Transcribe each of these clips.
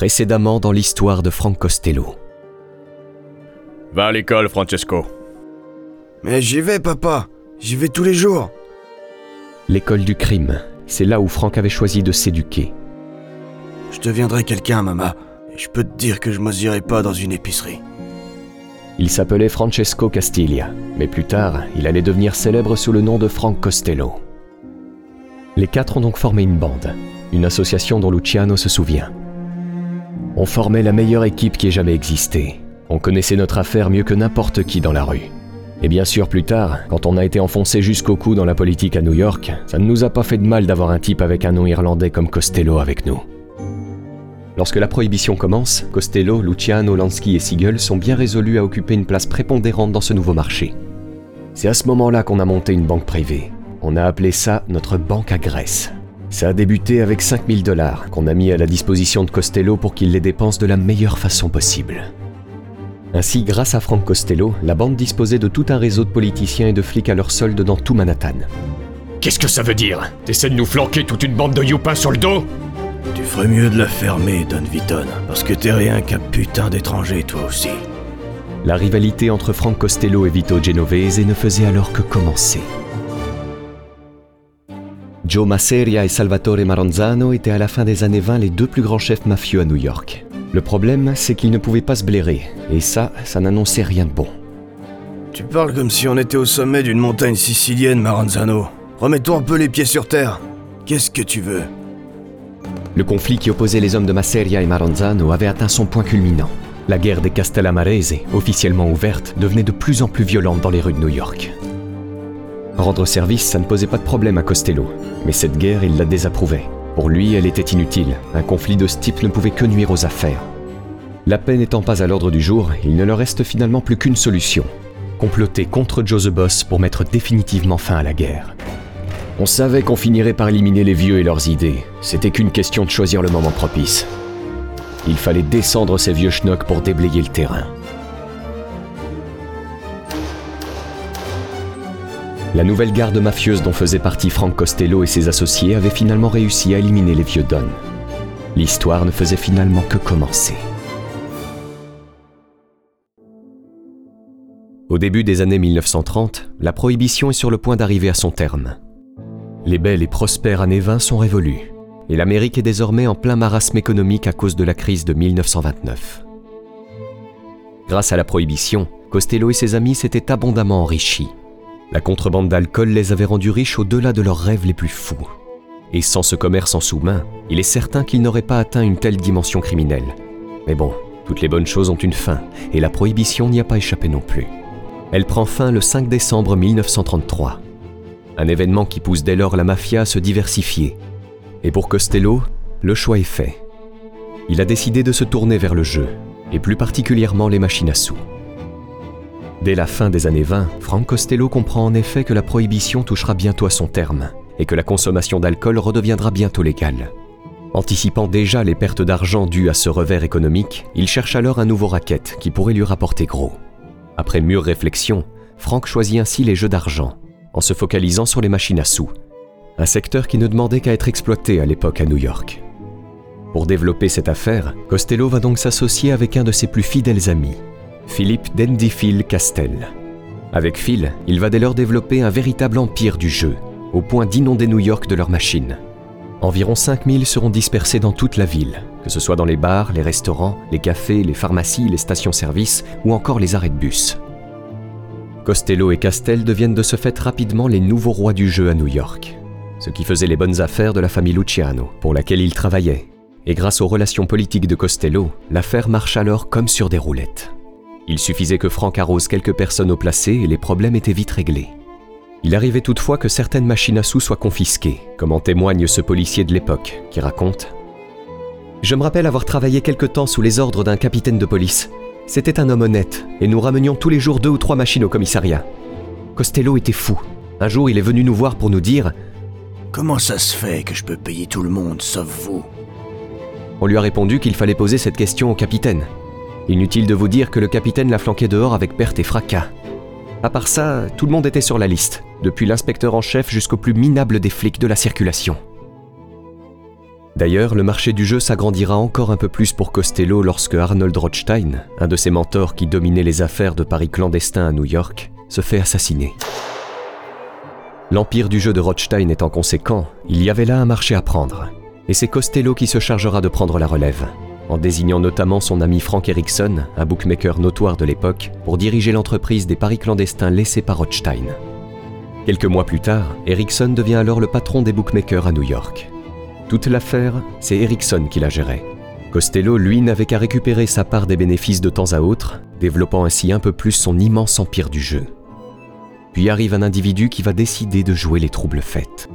précédemment dans l'histoire de Frank Costello. Va à l'école, Francesco. Mais j'y vais, papa. J'y vais tous les jours. L'école du crime, c'est là où Frank avait choisi de s'éduquer. Je deviendrai quelqu'un, maman. Et je peux te dire que je m'osirai pas dans une épicerie. Il s'appelait Francesco Castiglia, mais plus tard, il allait devenir célèbre sous le nom de Frank Costello. Les quatre ont donc formé une bande, une association dont Luciano se souvient. On formait la meilleure équipe qui ait jamais existé. On connaissait notre affaire mieux que n'importe qui dans la rue. Et bien sûr, plus tard, quand on a été enfoncé jusqu'au cou dans la politique à New York, ça ne nous a pas fait de mal d'avoir un type avec un nom irlandais comme Costello avec nous. Lorsque la prohibition commence, Costello, Luciano, Lansky et Siegel sont bien résolus à occuper une place prépondérante dans ce nouveau marché. C'est à ce moment-là qu'on a monté une banque privée. On a appelé ça notre banque à Grèce. Ça a débuté avec 5000 dollars qu'on a mis à la disposition de Costello pour qu'il les dépense de la meilleure façon possible. Ainsi, grâce à Frank Costello, la bande disposait de tout un réseau de politiciens et de flics à leur solde dans tout Manhattan. Qu'est-ce que ça veut dire? T'essaies de nous flanquer toute une bande de youpins sur le dos? Tu ferais mieux de la fermer, Don Vitton, parce que t'es rien qu'un putain d'étranger, toi aussi. La rivalité entre Frank Costello et Vito Genovese ne faisait alors que commencer. Joe Masseria et Salvatore Maranzano étaient à la fin des années 20 les deux plus grands chefs mafieux à New York. Le problème, c'est qu'ils ne pouvaient pas se blairer, et ça, ça n'annonçait rien de bon. Tu parles comme si on était au sommet d'une montagne sicilienne, Maranzano. Remets-toi un peu les pieds sur terre. Qu'est-ce que tu veux? Le conflit qui opposait les hommes de Masseria et Maranzano avait atteint son point culminant. La guerre des Castellamarese, officiellement ouverte, devenait de plus en plus violente dans les rues de New York. Rendre service, ça ne posait pas de problème à Costello, mais cette guerre, il la désapprouvait. Pour lui, elle était inutile. Un conflit de ce type ne pouvait que nuire aux affaires. La paix n'étant pas à l'ordre du jour, il ne leur reste finalement plus qu'une solution. Comploter contre Joe the Boss pour mettre définitivement fin à la guerre. On savait qu'on finirait par éliminer les vieux et leurs idées. C'était qu'une question de choisir le moment propice. Il fallait descendre ces vieux schnocks pour déblayer le terrain. La nouvelle garde mafieuse dont faisait partie Frank Costello et ses associés avait finalement réussi à éliminer les vieux Don. L'histoire ne faisait finalement que commencer. Au début des années 1930, la prohibition est sur le point d'arriver à son terme. Les belles et prospères années 20 sont révolues, et l'Amérique est désormais en plein marasme économique à cause de la crise de 1929. Grâce à la prohibition, Costello et ses amis s'étaient abondamment enrichis. La contrebande d'alcool les avait rendus riches au-delà de leurs rêves les plus fous. Et sans ce commerce en sous-main, il est certain qu'ils n'auraient pas atteint une telle dimension criminelle. Mais bon, toutes les bonnes choses ont une fin, et la prohibition n'y a pas échappé non plus. Elle prend fin le 5 décembre 1933. Un événement qui pousse dès lors la mafia à se diversifier. Et pour Costello, le choix est fait. Il a décidé de se tourner vers le jeu, et plus particulièrement les machines à sous. Dès la fin des années 20, Frank Costello comprend en effet que la prohibition touchera bientôt à son terme et que la consommation d'alcool redeviendra bientôt légale. Anticipant déjà les pertes d'argent dues à ce revers économique, il cherche alors un nouveau racket qui pourrait lui rapporter gros. Après mûre réflexion, Frank choisit ainsi les jeux d'argent, en se focalisant sur les machines à sous, un secteur qui ne demandait qu'à être exploité à l'époque à New York. Pour développer cette affaire, Costello va donc s'associer avec un de ses plus fidèles amis, Philippe Dendyphil Castel. Avec Phil, il va dès lors développer un véritable empire du jeu, au point d'inonder New York de leurs machines. Environ 5000 seront dispersés dans toute la ville, que ce soit dans les bars, les restaurants, les cafés, les pharmacies, les stations-service ou encore les arrêts de bus. Costello et Castel deviennent de ce fait rapidement les nouveaux rois du jeu à New York, ce qui faisait les bonnes affaires de la famille Luciano, pour laquelle il travaillait. Et grâce aux relations politiques de Costello, l'affaire marche alors comme sur des roulettes. Il suffisait que Franck arrose quelques personnes au placé et les problèmes étaient vite réglés. Il arrivait toutefois que certaines machines à sous soient confisquées, comme en témoigne ce policier de l'époque, qui raconte Je me rappelle avoir travaillé quelque temps sous les ordres d'un capitaine de police. C'était un homme honnête, et nous ramenions tous les jours deux ou trois machines au commissariat. Costello était fou. Un jour, il est venu nous voir pour nous dire Comment ça se fait que je peux payer tout le monde sauf vous? On lui a répondu qu'il fallait poser cette question au capitaine. Inutile de vous dire que le capitaine l'a flanqué dehors avec perte et fracas. À part ça, tout le monde était sur la liste, depuis l'inspecteur en chef jusqu'au plus minable des flics de la circulation. D'ailleurs, le marché du jeu s'agrandira encore un peu plus pour Costello lorsque Arnold Rothstein, un de ses mentors qui dominait les affaires de paris clandestins à New York, se fait assassiner. L'empire du jeu de Rothstein étant conséquent, il y avait là un marché à prendre, et c'est Costello qui se chargera de prendre la relève, en désignant notamment son ami Frank Erickson, un bookmaker notoire de l'époque, pour diriger l'entreprise des paris clandestins laissés par Rothstein. Quelques mois plus tard, Erickson devient alors le patron des bookmakers à New York. Toute l'affaire, c'est Erickson qui la gérait. Costello, lui, n'avait qu'à récupérer sa part des bénéfices de temps à autre, développant ainsi un peu plus son immense empire du jeu. Puis arrive un individu qui va décider de jouer les troubles fêtes.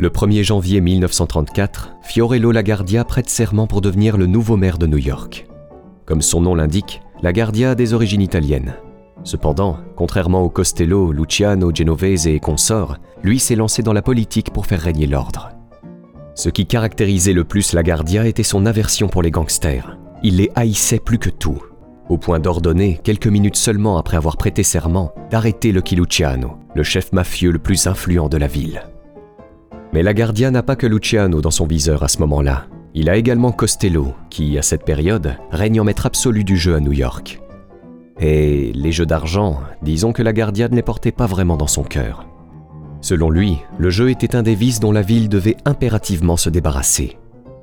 Le 1er janvier 1934, Fiorello Laguardia prête serment pour devenir le nouveau maire de New York. Comme son nom l'indique, Laguardia a des origines italiennes. Cependant, contrairement au Costello, Luciano, Genovese et consorts, lui s'est lancé dans la politique pour faire régner l'ordre. Ce qui caractérisait le plus Laguardia était son aversion pour les gangsters. Il les haïssait plus que tout, au point d'ordonner, quelques minutes seulement après avoir prêté serment, d'arrêter Lucky Luciano, le chef mafieux le plus influent de la ville. Mais Laguardia n'a pas que Luciano dans son viseur à ce moment-là. Il a également Costello, qui, à cette période, règne en maître absolu du jeu à New York. Et les jeux d'argent, disons que Laguardia ne les portait pas vraiment dans son cœur. Selon lui, le jeu était un des vices dont la ville devait impérativement se débarrasser.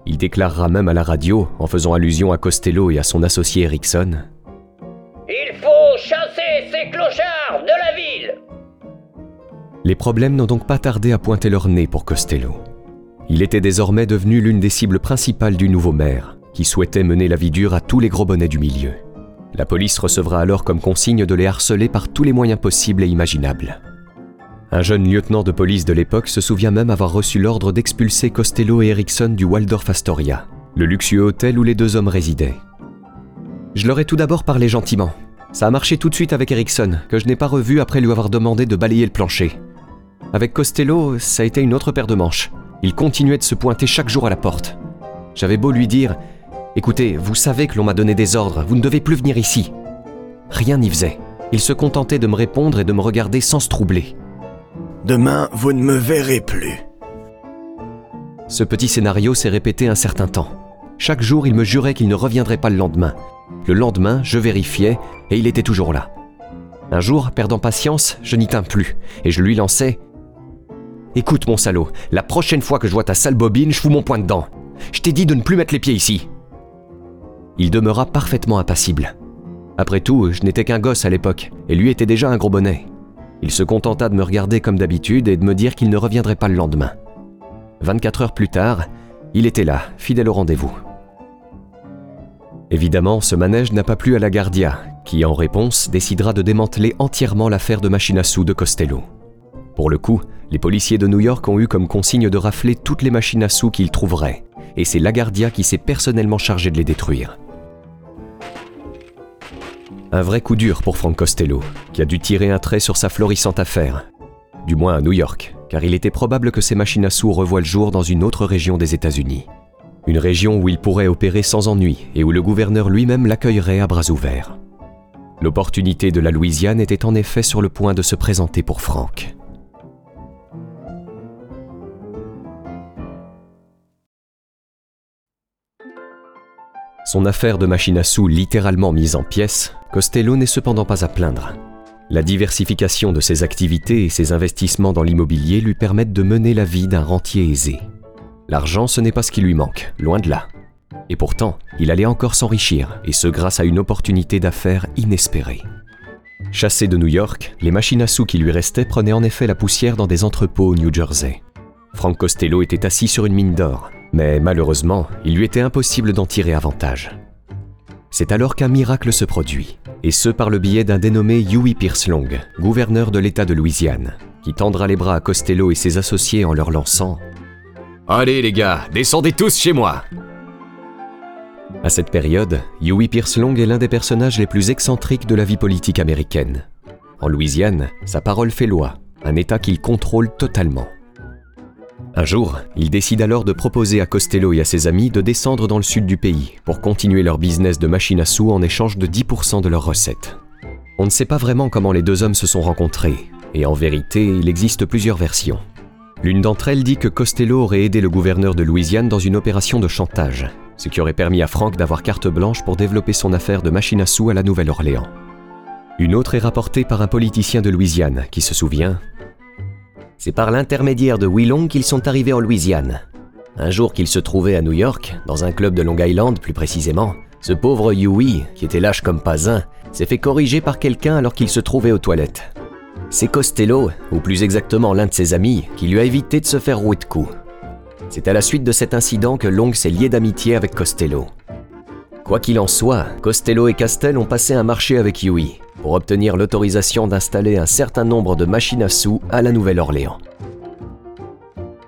Il déclarera même à la radio, en faisant allusion à Costello et à son associé Erickson Il faut chasser ces clochards de la ville Les problèmes n'ont donc pas tardé à pointer leur nez pour Costello. Il était désormais devenu l'une des cibles principales du nouveau maire, qui souhaitait mener la vie dure à tous les gros bonnets du milieu. La police recevra alors comme consigne de les harceler par tous les moyens possibles et imaginables. Un jeune lieutenant de police de l'époque se souvient même avoir reçu l'ordre d'expulser Costello et Erickson du Waldorf Astoria, le luxueux hôtel où les deux hommes résidaient. Je leur ai tout d'abord parlé gentiment. Ça a marché tout de suite avec Erickson, que je n'ai pas revu après lui avoir demandé de balayer le plancher. Avec Costello, ça a été une autre paire de manches. Il continuait de se pointer chaque jour à la porte. J'avais beau lui dire Écoutez, vous savez que l'on m'a donné des ordres, vous ne devez plus venir ici. Rien n'y faisait. Il se contentait de me répondre et de me regarder sans se troubler. Demain, vous ne me verrez plus. Ce petit scénario s'est répété un certain temps. Chaque jour, il me jurait qu'il ne reviendrait pas le lendemain. Le lendemain, je vérifiais, et il était toujours là. Un jour, perdant patience, je n'y tins plus, et je lui lançais Écoute, mon salaud, la prochaine fois que je vois ta sale bobine, je fous mon poing dedans. Je t'ai dit de ne plus mettre les pieds ici. Il demeura parfaitement impassible. Après tout, je n'étais qu'un gosse à l'époque, et lui était déjà un gros bonnet. Il se contenta de me regarder comme d'habitude et de me dire qu'il ne reviendrait pas le lendemain. 24 heures plus tard, il était là, fidèle au rendez-vous. Évidemment, ce manège n'a pas plu à la Guardia, qui, en réponse, décidera de démanteler entièrement l'affaire de machine à sous de Costello. Pour le coup, les policiers de New York ont eu comme consigne de rafler toutes les machines à sous qu'ils trouveraient, et c'est Lagardia qui s'est personnellement chargé de les détruire. Un vrai coup dur pour Frank Costello, qui a dû tirer un trait sur sa florissante affaire. Du moins à New York, car il était probable que ces machines à sous revoient le jour dans une autre région des États-Unis. Une région où il pourrait opérer sans ennui et où le gouverneur lui-même l'accueillerait à bras ouverts. L'opportunité de la Louisiane était en effet sur le point de se présenter pour Frank. Son affaire de machine à sous littéralement mise en pièces, Costello n'est cependant pas à plaindre. La diversification de ses activités et ses investissements dans l'immobilier lui permettent de mener la vie d'un rentier aisé. L'argent, ce n'est pas ce qui lui manque, loin de là. Et pourtant, il allait encore s'enrichir, et ce grâce à une opportunité d'affaires inespérée. Chassé de New York, les machines à sous qui lui restaient prenaient en effet la poussière dans des entrepôts au New Jersey. Frank Costello était assis sur une mine d'or, mais malheureusement, il lui était impossible d'en tirer avantage. C'est alors qu'un miracle se produit, et ce par le biais d'un dénommé Huey Pierce Long, gouverneur de l'État de Louisiane, qui tendra les bras à Costello et ses associés en leur lançant Allez les gars, descendez tous chez moi À cette période, Huey Pierce Long est l'un des personnages les plus excentriques de la vie politique américaine. En Louisiane, sa parole fait loi, un État qu'il contrôle totalement. Un jour, il décide alors de proposer à Costello et à ses amis de descendre dans le sud du pays pour continuer leur business de machine à sous en échange de 10% de leurs recettes. On ne sait pas vraiment comment les deux hommes se sont rencontrés, et en vérité, il existe plusieurs versions. L'une d'entre elles dit que Costello aurait aidé le gouverneur de Louisiane dans une opération de chantage, ce qui aurait permis à Frank d'avoir carte blanche pour développer son affaire de machine à sous à la Nouvelle-Orléans. Une autre est rapportée par un politicien de Louisiane qui se souvient c'est par l'intermédiaire de Willong qu'ils sont arrivés en Louisiane. Un jour qu'ils se trouvaient à New York, dans un club de Long Island plus précisément, ce pauvre Huey, qui était lâche comme pas un, s'est fait corriger par quelqu'un alors qu'il se trouvait aux toilettes. C'est Costello, ou plus exactement l'un de ses amis, qui lui a évité de se faire rouer de coups. C'est à la suite de cet incident que Long s'est lié d'amitié avec Costello. Quoi qu'il en soit, Costello et Castel ont passé un marché avec Huey, pour obtenir l'autorisation d'installer un certain nombre de machines à sous à la Nouvelle-Orléans.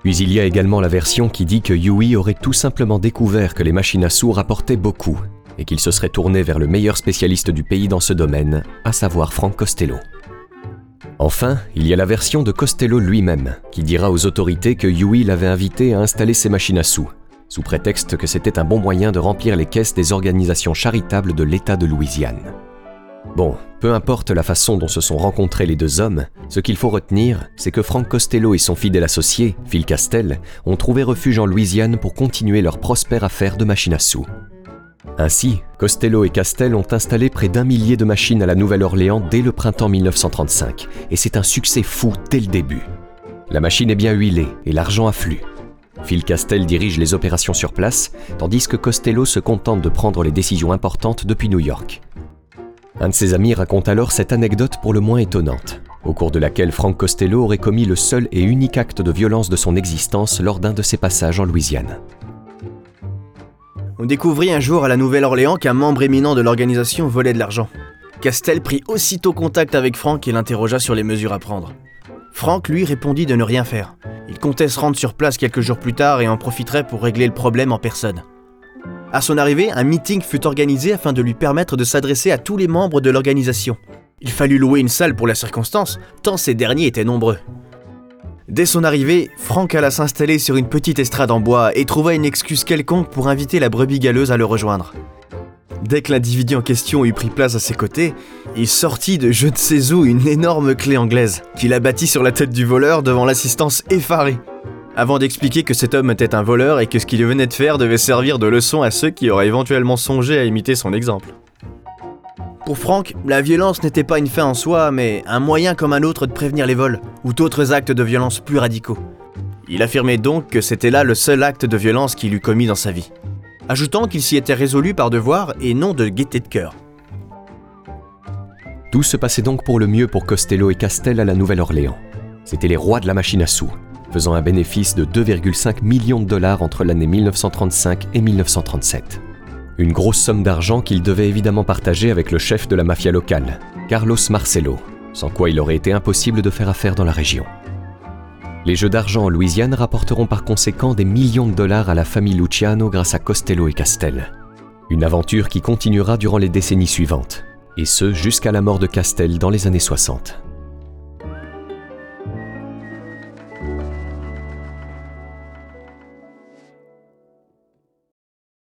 Puis il y a également la version qui dit que Huey aurait tout simplement découvert que les machines à sous rapportaient beaucoup et qu'il se serait tourné vers le meilleur spécialiste du pays dans ce domaine, à savoir Frank Costello. Enfin, il y a la version de Costello lui-même, qui dira aux autorités que Huey l'avait invité à installer ses machines à sous, sous prétexte que c'était un bon moyen de remplir les caisses des organisations charitables de l'État de Louisiane. Bon, peu importe la façon dont se sont rencontrés les deux hommes, ce qu'il faut retenir, c'est que Frank Costello et son fidèle associé, Phil Castel, ont trouvé refuge en Louisiane pour continuer leur prospère affaire de machines à sous. Ainsi, Costello et Castel ont installé près d'un millier de machines à la Nouvelle-Orléans dès le printemps 1935, et c'est un succès fou dès le début. La machine est bien huilée et l'argent afflue. Phil Castel dirige les opérations sur place, tandis que Costello se contente de prendre les décisions importantes depuis New York. Un de ses amis raconte alors cette anecdote pour le moins étonnante, au cours de laquelle Frank Costello aurait commis le seul et unique acte de violence de son existence lors d'un de ses passages en Louisiane. On découvrit un jour à la Nouvelle-Orléans qu'un membre éminent de l'organisation volait de l'argent. Castel prit aussitôt contact avec Frank et l'interrogea sur les mesures à prendre. Frank lui répondit de ne rien faire. Il comptait se rendre sur place quelques jours plus tard et en profiterait pour régler le problème en personne. À son arrivée, un meeting fut organisé afin de lui permettre de s'adresser à tous les membres de l'organisation. Il fallut louer une salle pour la circonstance, tant ces derniers étaient nombreux. Dès son arrivée, Frank alla s'installer sur une petite estrade en bois et trouva une excuse quelconque pour inviter la brebis galeuse à le rejoindre. Dès que l'individu en question eut pris place à ses côtés, il sortit de je ne sais où une énorme clé anglaise, qu'il abattit sur la tête du voleur devant l'assistance effarée avant d'expliquer que cet homme était un voleur et que ce qu'il venait de faire devait servir de leçon à ceux qui auraient éventuellement songé à imiter son exemple. Pour Frank, la violence n'était pas une fin en soi, mais un moyen comme un autre de prévenir les vols, ou d'autres actes de violence plus radicaux. Il affirmait donc que c'était là le seul acte de violence qu'il eût commis dans sa vie, ajoutant qu'il s'y était résolu par devoir et non de gaieté de cœur. Tout se passait donc pour le mieux pour Costello et Castel à la Nouvelle-Orléans. C'étaient les rois de la machine à sous, faisant un bénéfice de 2,5 millions de dollars entre l'année 1935 et 1937. Une grosse somme d'argent qu'il devait évidemment partager avec le chef de la mafia locale, Carlos Marcelo, sans quoi il aurait été impossible de faire affaire dans la région. Les jeux d'argent en Louisiane rapporteront par conséquent des millions de dollars à la famille Luciano grâce à Costello et Castel. Une aventure qui continuera durant les décennies suivantes, et ce jusqu'à la mort de Castel dans les années 60.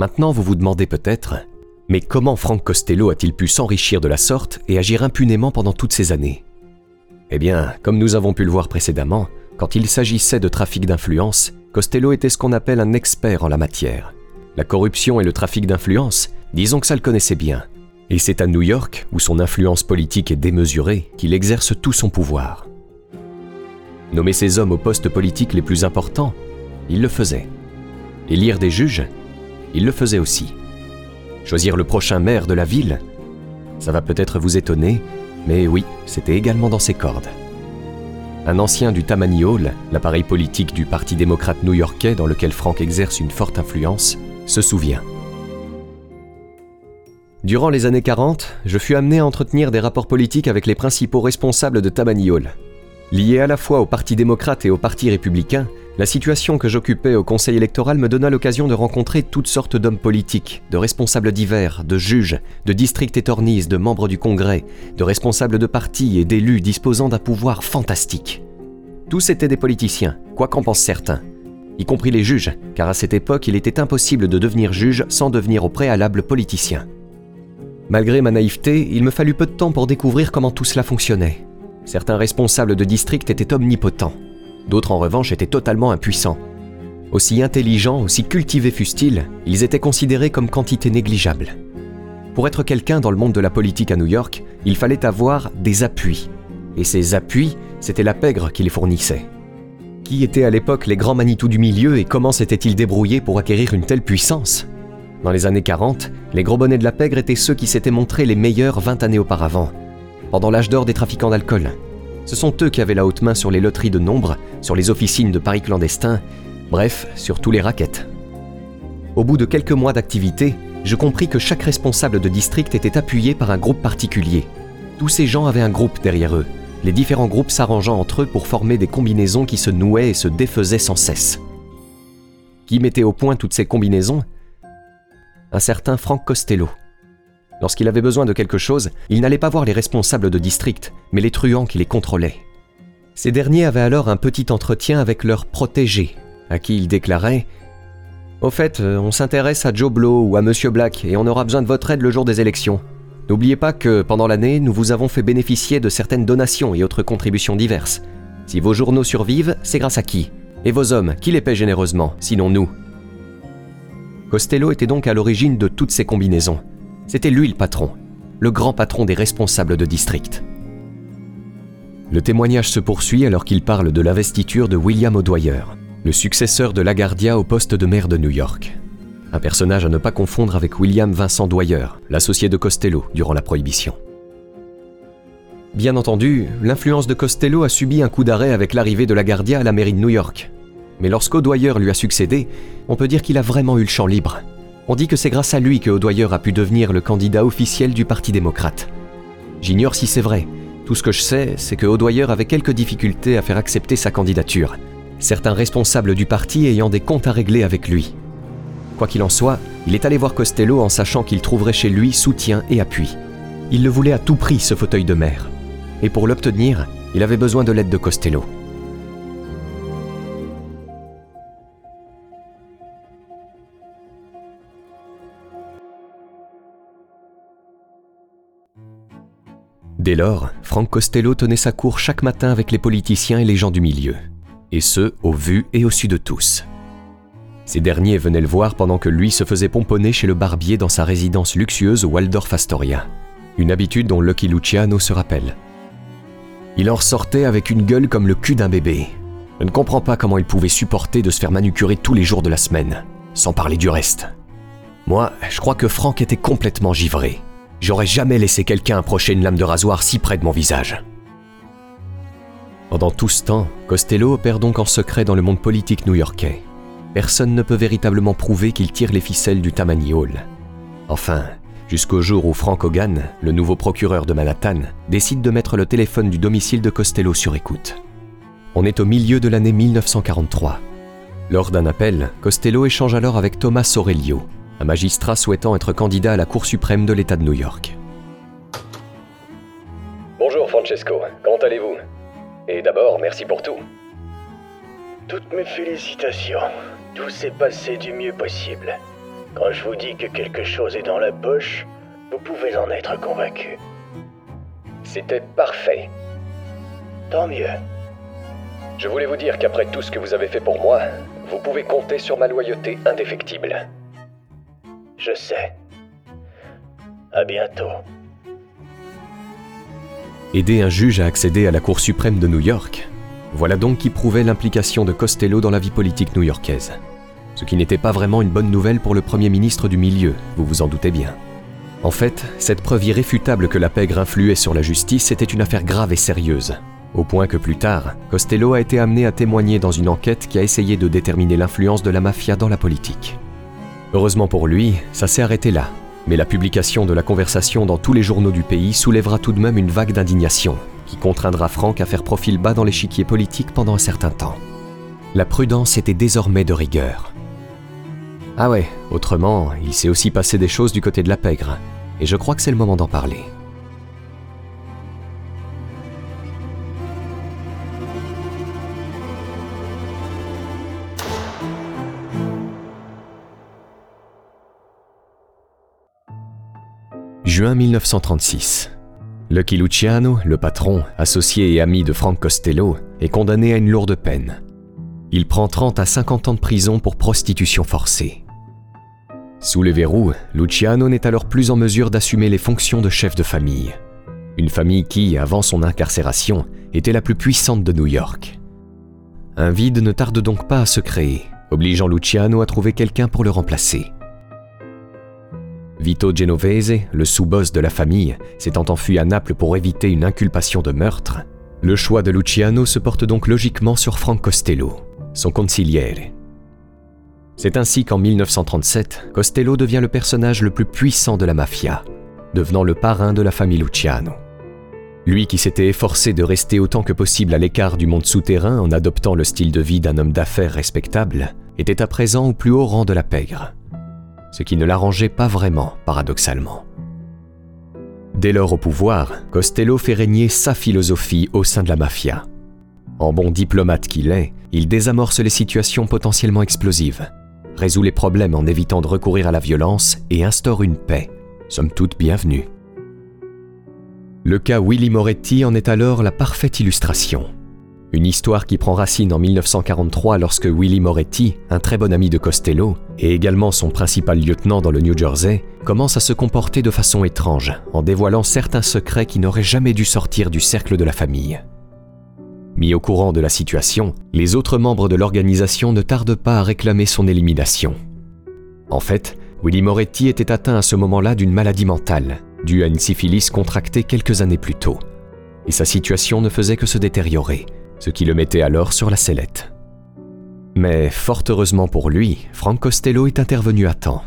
Maintenant, vous vous demandez peut-être, mais comment Frank Costello a-t-il pu s'enrichir de la sorte et agir impunément pendant toutes ces années? Eh bien, comme nous avons pu le voir précédemment, quand il s'agissait de trafic d'influence, Costello était ce qu'on appelle un expert en la matière. La corruption et le trafic d'influence, disons que ça le connaissait bien. Et c'est à New York, où son influence politique est démesurée, qu'il exerce tout son pouvoir. Nommer ses hommes aux postes politiques les plus importants, il le faisait. Élire des juges, il le faisait aussi. Choisir le prochain maire de la ville Ça va peut-être vous étonner, mais oui, c'était également dans ses cordes. un ancien du Tammany Hall, l'appareil politique du Parti démocrate new-yorkais dans lequel Frank exerce une forte influence, se souvient. Durant les années 40, je fus amené à entretenir des rapports politiques avec les principaux responsables de Tammany Hall. Lié à la fois au Parti démocrate et au Parti républicain, la situation que j'occupais au conseil électoral me donna l'occasion de rencontrer toutes sortes d'hommes politiques, de responsables divers, de juges, de district attorneys, de membres du Congrès, de responsables de partis et d'élus disposant d'un pouvoir fantastique. Tous étaient des politiciens, quoi qu'en pensent certains, y compris les juges, car à cette époque il était impossible de devenir juge sans devenir au préalable politicien. Malgré ma naïveté, il me fallut peu de temps pour découvrir comment tout cela fonctionnait. Certains responsables de district étaient omnipotents, d'autres en revanche étaient totalement impuissants. Aussi intelligents, aussi cultivés fussent-ils, ils étaient considérés comme quantité négligeable. Pour être quelqu'un dans le monde de la politique à New York, il fallait avoir des appuis. Et ces appuis, c'était la pègre qui les fournissait. Qui étaient à l'époque les grands Manitou du milieu et comment s'étaient-ils débrouillés pour acquérir une telle puissance? Dans les années 40, les gros bonnets de la pègre étaient ceux qui s'étaient montrés les meilleurs 20 années auparavant, pendant l'âge d'or des trafiquants d'alcool. Ce sont eux qui avaient la haute main sur les loteries de nombre, sur les officines de paris clandestins, bref, sur tous les raquettes. Au bout de quelques mois d'activité, je compris que chaque responsable de district était appuyé par un groupe particulier. Tous ces gens avaient un groupe derrière eux, les différents groupes s'arrangeant entre eux pour former des combinaisons qui se nouaient et se défaisaient sans cesse. Qui mettait au point toutes ces combinaisons? Un certain Frank Costello. Lorsqu'il avait besoin de quelque chose, il n'allait pas voir les responsables de district, mais les truands qui les contrôlaient. Ces derniers avaient alors un petit entretien avec leur protégé, à qui il déclarait Au fait, euh, on s'intéresse à Joe Blow ou à Monsieur Black et on aura besoin de votre aide le jour des élections. N'oubliez pas que, pendant l'année, nous vous avons fait bénéficier de certaines donations et autres contributions diverses. Si vos journaux survivent, c'est grâce à qui? Et vos hommes, qui les paient généreusement, sinon nous? Costello était donc à l'origine de toutes ces combinaisons. C'était lui le patron, le grand patron des responsables de district. Le témoignage se poursuit alors qu'il parle de l'investiture de William O'Dwyer, le successeur de LaGuardia au poste de maire de New York. Un personnage à ne pas confondre avec William Vincent Dwyer, l'associé de Costello durant la Prohibition. Bien entendu, l'influence de Costello a subi un coup d'arrêt avec l'arrivée de LaGuardia à la mairie de New York, mais lorsqu'Audoyer lui a succédé, on peut dire qu'il a vraiment eu le champ libre. On dit que c'est grâce à lui que Audoyer a pu devenir le candidat officiel du Parti démocrate. J'ignore si c'est vrai. Tout ce que je sais, c'est que Audoyer avait quelques difficultés à faire accepter sa candidature, certains responsables du parti ayant des comptes à régler avec lui. Quoi qu'il en soit, il est allé voir Costello en sachant qu'il trouverait chez lui soutien et appui. Il le voulait à tout prix, ce fauteuil de maire. Et pour l'obtenir, il avait besoin de l'aide de Costello. Dès lors, Frank Costello tenait sa cour chaque matin avec les politiciens et les gens du milieu, et ce, au vu et au su de tous. Ces derniers venaient le voir pendant que lui se faisait pomponner chez le barbier dans sa résidence luxueuse au Waldorf Astoria, une habitude dont Lucky Luciano se rappelle. Il en ressortait avec une gueule comme le cul d'un bébé. Je ne comprends pas comment il pouvait supporter de se faire manucurer tous les jours de la semaine, sans parler du reste. Moi, je crois que Frank était complètement givré. J'aurais jamais laissé quelqu'un approcher une lame de rasoir si près de mon visage. Pendant tout ce temps, Costello opère donc en secret dans le monde politique new-yorkais. Personne ne peut véritablement prouver qu'il tire les ficelles du Tammany Hall. Enfin, jusqu'au jour où Frank Hogan, le nouveau procureur de Manhattan, décide de mettre le téléphone du domicile de Costello sur écoute. On est au milieu de l'année 1943. Lors d'un appel, Costello échange alors avec Thomas Aurelio, un magistrat souhaitant être candidat à la Cour suprême de l'État de New York. Bonjour Francesco, comment allez-vous? Et d'abord, merci pour tout. Toutes mes félicitations. Tout s'est passé du mieux possible. Quand je vous dis que quelque chose est dans la poche, vous pouvez en être convaincu. C'était parfait. Tant mieux. Je voulais vous dire qu'après tout ce que vous avez fait pour moi, vous pouvez compter sur ma loyauté indéfectible. Je sais. À bientôt. Aider un juge à accéder à la Cour suprême de New York, voilà donc qui prouvait l'implication de Costello dans la vie politique new-yorkaise. Ce qui n'était pas vraiment une bonne nouvelle pour le Premier ministre du milieu, vous vous en doutez bien. En fait, cette preuve irréfutable que la pègre influait sur la justice était une affaire grave et sérieuse. au point que plus tard, Costello a été amené à témoigner dans une enquête qui a essayé de déterminer l'influence de la mafia dans la politique. Heureusement pour lui, ça s'est arrêté là, mais la publication de la conversation dans tous les journaux du pays soulèvera tout de même une vague d'indignation, qui contraindra Frank à faire profil bas dans l'échiquier politique pendant un certain temps. La prudence était désormais de rigueur. Ah ouais, autrement, il s'est aussi passé des choses du côté de la pègre, et je crois que c'est le moment d'en parler. Juin 1936. Lucky Luciano, le patron, associé et ami de Frank Costello, est condamné à une lourde peine. Il prend 30 à 50 ans de prison pour prostitution forcée. Sous les verrous, Luciano n'est alors plus en mesure d'assumer les fonctions de chef de famille. Une famille qui, avant son incarcération, était la plus puissante de New York. Un vide ne tarde donc pas à se créer, obligeant Luciano à trouver quelqu'un pour le remplacer. Vito Genovese, le sous-boss de la famille, s'étant enfui à Naples pour éviter une inculpation de meurtre, le choix de Luciano se porte donc logiquement sur Frank Costello, son consigliere. C'est ainsi qu'en 1937, Costello devient le personnage le plus puissant de la mafia, devenant le parrain de la famille Luciano. Lui qui s'était efforcé de rester autant que possible à l'écart du monde souterrain en adoptant le style de vie d'un homme d'affaires respectable, était à présent au plus haut rang de la pègre ce qui ne l'arrangeait pas vraiment, paradoxalement. Dès lors au pouvoir, Costello fait régner sa philosophie au sein de la mafia. En bon diplomate qu'il est, il désamorce les situations potentiellement explosives, résout les problèmes en évitant de recourir à la violence et instaure une paix, somme toute bienvenue. Le cas Willy Moretti en est alors la parfaite illustration. Une histoire qui prend racine en 1943 lorsque Willy Moretti, un très bon ami de Costello, et également son principal lieutenant dans le New Jersey, commence à se comporter de façon étrange, en dévoilant certains secrets qui n'auraient jamais dû sortir du cercle de la famille. Mis au courant de la situation, les autres membres de l'organisation ne tardent pas à réclamer son élimination. En fait, Willy Moretti était atteint à ce moment-là d'une maladie mentale, due à une syphilis contractée quelques années plus tôt, et sa situation ne faisait que se détériorer ce qui le mettait alors sur la sellette. Mais fort heureusement pour lui, Frank Costello est intervenu à temps.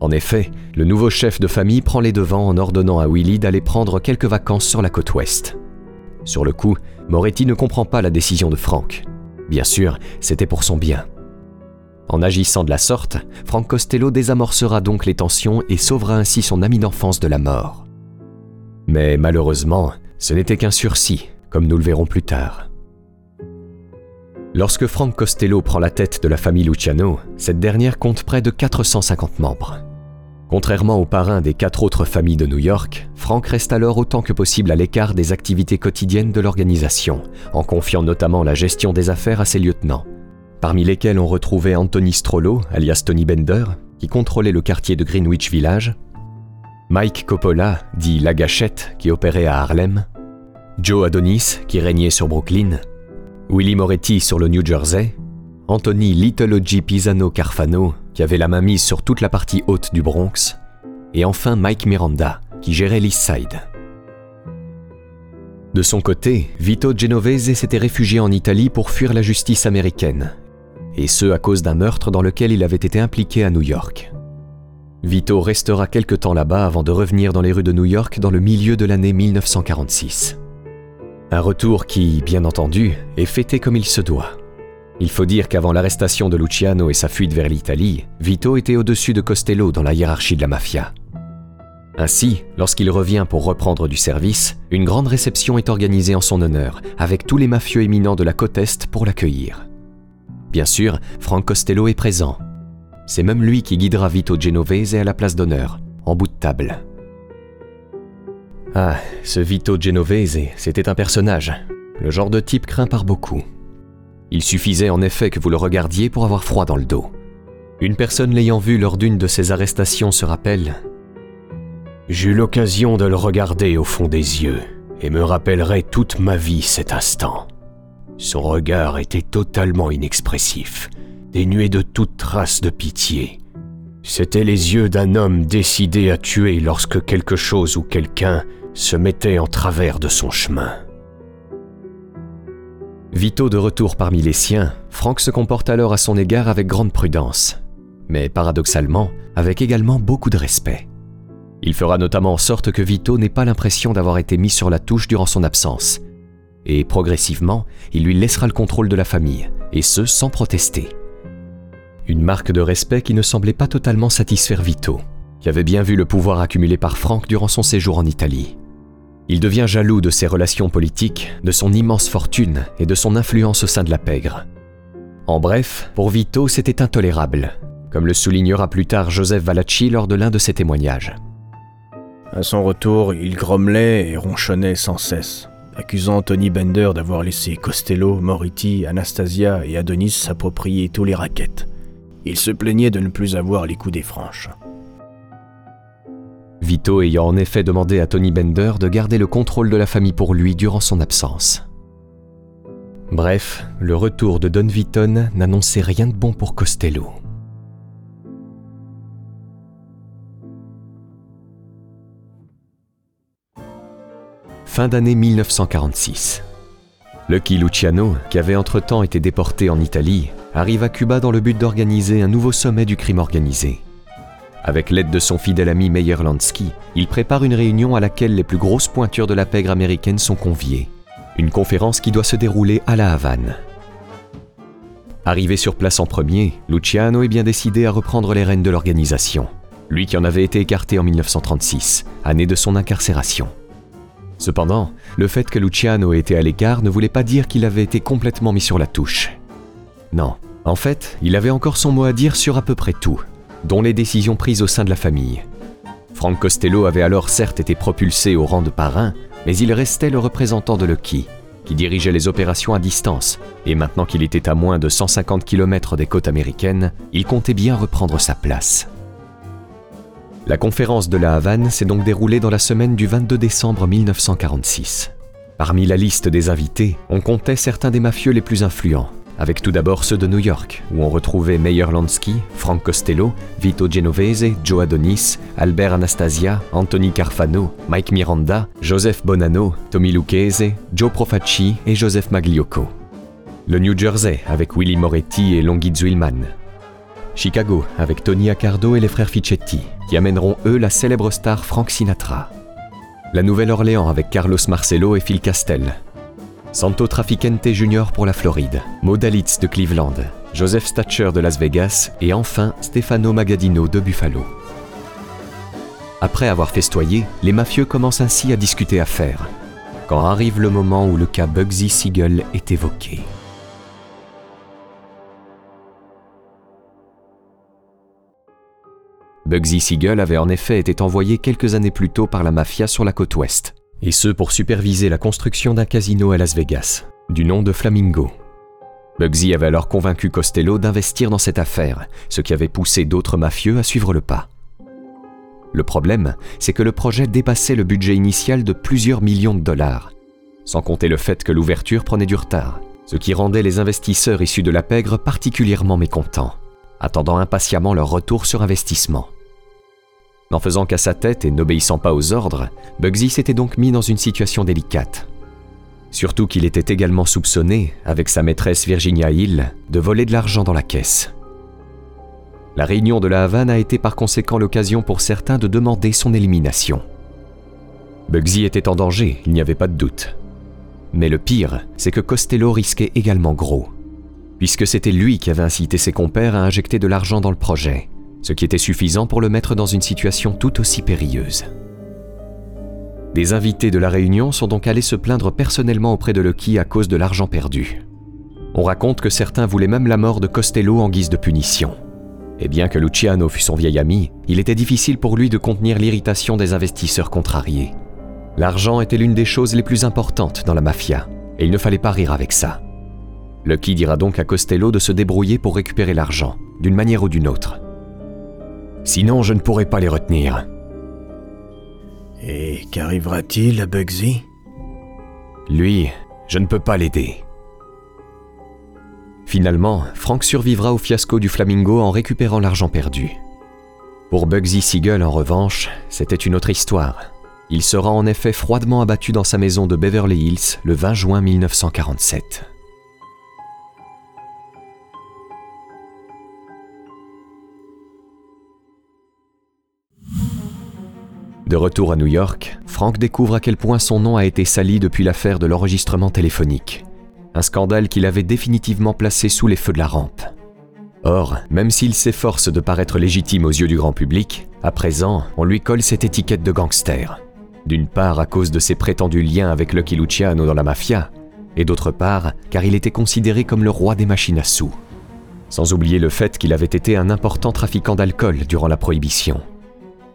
En effet, le nouveau chef de famille prend les devants en ordonnant à Willy d'aller prendre quelques vacances sur la côte ouest. Sur le coup, Moretti ne comprend pas la décision de Frank. Bien sûr, c'était pour son bien. En agissant de la sorte, Frank Costello désamorcera donc les tensions et sauvera ainsi son ami d'enfance de la mort. Mais malheureusement, ce n'était qu'un sursis, comme nous le verrons plus tard. Lorsque Frank Costello prend la tête de la famille Luciano, cette dernière compte près de 450 membres. Contrairement aux parrains des quatre autres familles de New York, Frank reste alors autant que possible à l'écart des activités quotidiennes de l'organisation, en confiant notamment la gestion des affaires à ses lieutenants, parmi lesquels on retrouvait Anthony Strollo, alias Tony Bender, qui contrôlait le quartier de Greenwich Village, Mike Coppola, dit La Gâchette, qui opérait à Harlem, Joe Adonis, qui régnait sur Brooklyn, Willy Moretti sur le New Jersey, Anthony Little O.G. Pisano Carfano, qui avait la main mise sur toute la partie haute du Bronx, et enfin Mike Miranda, qui gérait l'East Side. De son côté, Vito Genovese s'était réfugié en Italie pour fuir la justice américaine, et ce à cause d'un meurtre dans lequel il avait été impliqué à New York. Vito restera quelque temps là-bas avant de revenir dans les rues de New York dans le milieu de l'année 1946. Un retour qui, bien entendu, est fêté comme il se doit. Il faut dire qu'avant l'arrestation de Luciano et sa fuite vers l'Italie, Vito était au-dessus de Costello dans la hiérarchie de la mafia. Ainsi, lorsqu'il revient pour reprendre du service, une grande réception est organisée en son honneur, avec tous les mafieux éminents de la côte Est pour l'accueillir. Bien sûr, Frank Costello est présent. C'est même lui qui guidera Vito Genovese à la place d'honneur, en bout de table. Ah, ce Vito Genovese, c'était un personnage, le genre de type craint par beaucoup. Il suffisait en effet que vous le regardiez pour avoir froid dans le dos. Une personne l'ayant vu lors d'une de ses arrestations se rappelle J'eus l'occasion de le regarder au fond des yeux et me rappellerai toute ma vie cet instant. Son regard était totalement inexpressif, dénué de toute trace de pitié. C'étaient les yeux d'un homme décidé à tuer lorsque quelque chose ou quelqu'un se mettait en travers de son chemin. Vito de retour parmi les siens, Frank se comporte alors à son égard avec grande prudence, mais paradoxalement avec également beaucoup de respect. Il fera notamment en sorte que Vito n'ait pas l'impression d'avoir été mis sur la touche durant son absence, et progressivement, il lui laissera le contrôle de la famille, et ce sans protester. Une marque de respect qui ne semblait pas totalement satisfaire Vito, qui avait bien vu le pouvoir accumulé par Frank durant son séjour en Italie. Il devient jaloux de ses relations politiques, de son immense fortune et de son influence au sein de la pègre. En bref, pour Vito, c'était intolérable, comme le soulignera plus tard Joseph Valacci lors de l'un de ses témoignages. À son retour, il grommelait et ronchonnait sans cesse, accusant Tony Bender d'avoir laissé Costello, Moriti, Anastasia et Adonis s'approprier tous les raquettes. Il se plaignait de ne plus avoir les coups des franches. Vito ayant en effet demandé à Tony Bender de garder le contrôle de la famille pour lui durant son absence. Bref, le retour de Don Vitton n'annonçait rien de bon pour Costello. Fin d'année 1946. Lucky Luciano, qui avait entre-temps été déporté en Italie, arrive à Cuba dans le but d'organiser un nouveau sommet du crime organisé. Avec l'aide de son fidèle ami Meyer Lansky, il prépare une réunion à laquelle les plus grosses pointures de la pègre américaine sont conviées. Une conférence qui doit se dérouler à La Havane. Arrivé sur place en premier, Luciano est bien décidé à reprendre les rênes de l'organisation. Lui qui en avait été écarté en 1936, année de son incarcération. Cependant, le fait que Luciano ait été à l'écart ne voulait pas dire qu'il avait été complètement mis sur la touche. Non, en fait, il avait encore son mot à dire sur à peu près tout, dont les décisions prises au sein de la famille. Frank Costello avait alors certes été propulsé au rang de parrain, mais il restait le représentant de Lucky, qui dirigeait les opérations à distance, et maintenant qu'il était à moins de 150 km des côtes américaines, il comptait bien reprendre sa place. La conférence de la Havane s'est donc déroulée dans la semaine du 22 décembre 1946. Parmi la liste des invités, on comptait certains des mafieux les plus influents, avec tout d'abord ceux de New York, où on retrouvait Meyer Lansky, Frank Costello, Vito Genovese, Joe Adonis, Albert Anastasia, Anthony Carfano, Mike Miranda, Joseph Bonanno, Tommy Lucchese, Joe Profacci et Joseph Magliocco. Le New Jersey avec Willy Moretti et Longhi Zuilman. Chicago avec Tony Accardo et les frères Ficetti, qui amèneront eux la célèbre star Frank Sinatra. La Nouvelle-Orléans avec Carlos Marcello et Phil Castel. Santo Traficante Jr. pour la Floride, Modalitz de Cleveland, Joseph Stacher de Las Vegas et enfin Stefano Magadino de Buffalo. Après avoir festoyé, les mafieux commencent ainsi à discuter affaires, quand arrive le moment où le cas Bugsy Siegel est évoqué. Bugsy Siegel avait en effet été envoyé quelques années plus tôt par la mafia sur la côte ouest, et ce pour superviser la construction d'un casino à Las Vegas, du nom de Flamingo. Bugsy avait alors convaincu Costello d'investir dans cette affaire, ce qui avait poussé d'autres mafieux à suivre le pas. Le problème, c'est que le projet dépassait le budget initial de plusieurs millions de dollars, sans compter le fait que l'ouverture prenait du retard, ce qui rendait les investisseurs issus de la pègre particulièrement mécontents attendant impatiemment leur retour sur investissement. N'en faisant qu'à sa tête et n'obéissant pas aux ordres, Bugsy s'était donc mis dans une situation délicate. Surtout qu'il était également soupçonné, avec sa maîtresse Virginia Hill, de voler de l'argent dans la caisse. La réunion de la Havane a été par conséquent l'occasion pour certains de demander son élimination. Bugsy était en danger, il n'y avait pas de doute. Mais le pire, c'est que Costello risquait également gros puisque c'était lui qui avait incité ses compères à injecter de l'argent dans le projet, ce qui était suffisant pour le mettre dans une situation tout aussi périlleuse. Des invités de la réunion sont donc allés se plaindre personnellement auprès de Lucky à cause de l'argent perdu. On raconte que certains voulaient même la mort de Costello en guise de punition. Et bien que Luciano fût son vieil ami, il était difficile pour lui de contenir l'irritation des investisseurs contrariés. L'argent était l'une des choses les plus importantes dans la mafia, et il ne fallait pas rire avec ça. Lucky dira donc à Costello de se débrouiller pour récupérer l'argent, d'une manière ou d'une autre. Sinon, je ne pourrai pas les retenir. Et qu'arrivera-t-il à Bugsy? Lui, je ne peux pas l'aider. Finalement, Frank survivra au fiasco du Flamingo en récupérant l'argent perdu. Pour Bugsy Siegel, en revanche, c'était une autre histoire. Il sera en effet froidement abattu dans sa maison de Beverly Hills le 20 juin 1947. De retour à New York, Frank découvre à quel point son nom a été sali depuis l'affaire de l'enregistrement téléphonique. Un scandale qu'il avait définitivement placé sous les feux de la rampe. Or, même s'il s'efforce de paraître légitime aux yeux du grand public, à présent, on lui colle cette étiquette de gangster. D'une part à cause de ses prétendus liens avec Lucky Luciano dans la mafia, et d'autre part car il était considéré comme le roi des machines à sous. Sans oublier le fait qu'il avait été un important trafiquant d'alcool durant la Prohibition.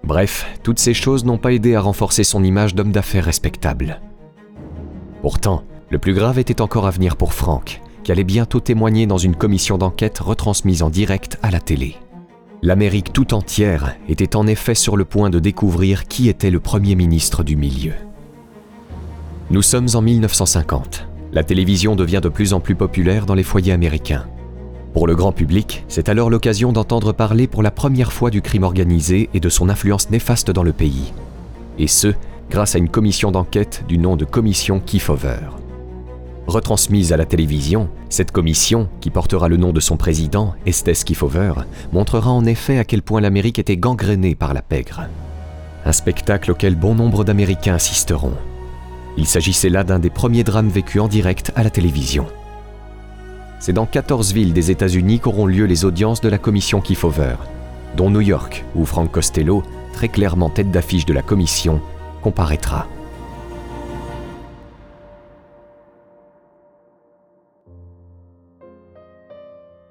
Bref, toutes ces choses n'ont pas aidé à renforcer son image d'homme d'affaires respectable. Pourtant, le plus grave était encore à venir pour Frank, qui allait bientôt témoigner dans une commission d'enquête retransmise en direct à la télé. L'Amérique tout entière était en effet sur le point de découvrir qui était le Premier ministre du milieu. Nous sommes en 1950. La télévision devient de plus en plus populaire dans les foyers américains. Pour le grand public, c'est alors l'occasion d'entendre parler pour la première fois du crime organisé et de son influence néfaste dans le pays. Et ce, grâce à une commission d'enquête du nom de Commission Kefauver. Retransmise à la télévision, cette commission, qui portera le nom de son président, Estes Kefauver, montrera en effet à quel point l'Amérique était gangrénée par la pègre. Un spectacle auquel bon nombre d'Américains assisteront. Il s'agissait là d'un des premiers drames vécus en direct à la télévision. C'est dans 14 villes des États-Unis qu'auront lieu les audiences de la commission Kefauver, dont New York, où Frank Costello, très clairement tête d'affiche de la commission, comparaîtra.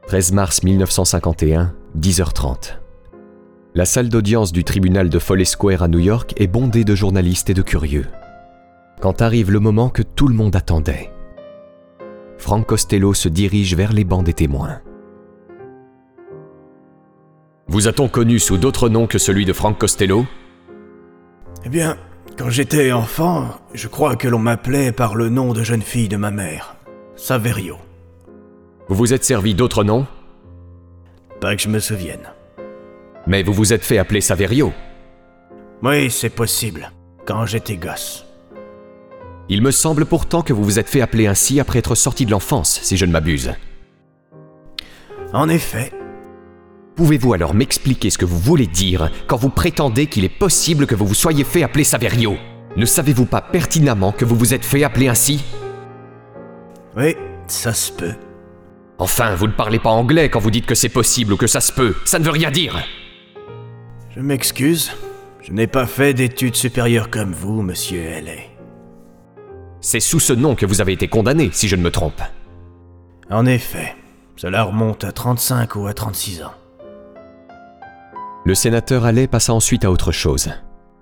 13 mars 1951, 10h30. La salle d'audience du tribunal de Foley Square à New York est bondée de journalistes et de curieux. Quand arrive le moment que tout le monde attendait, Frank Costello se dirige vers les bancs des témoins. Vous a-t-on connu sous d'autres noms que celui de Frank Costello? Eh bien, quand j'étais enfant, je crois que l'on m'appelait par le nom de jeune fille de ma mère, Saverio. Vous vous êtes servi d'autres noms? Pas que je me souvienne. Mais vous vous êtes fait appeler Saverio. Oui, c'est possible. Quand j'étais gosse. Il me semble pourtant que vous vous êtes fait appeler ainsi après être sorti de l'enfance, si je ne m'abuse. En effet. Pouvez-vous alors m'expliquer ce que vous voulez dire quand vous prétendez qu'il est possible que vous vous soyez fait appeler Saverio? Ne savez-vous pas pertinemment que vous vous êtes fait appeler ainsi? Oui, ça se peut. Enfin, vous ne parlez pas anglais quand vous dites que c'est possible ou que ça se peut. Ça ne veut rien dire. Je m'excuse. Je n'ai pas fait d'études supérieures comme vous, monsieur L.A. C'est sous ce nom que vous avez été condamné, si je ne me trompe. En effet, cela remonte à 35 ou à 36 ans. Le sénateur Allais passa ensuite à autre chose.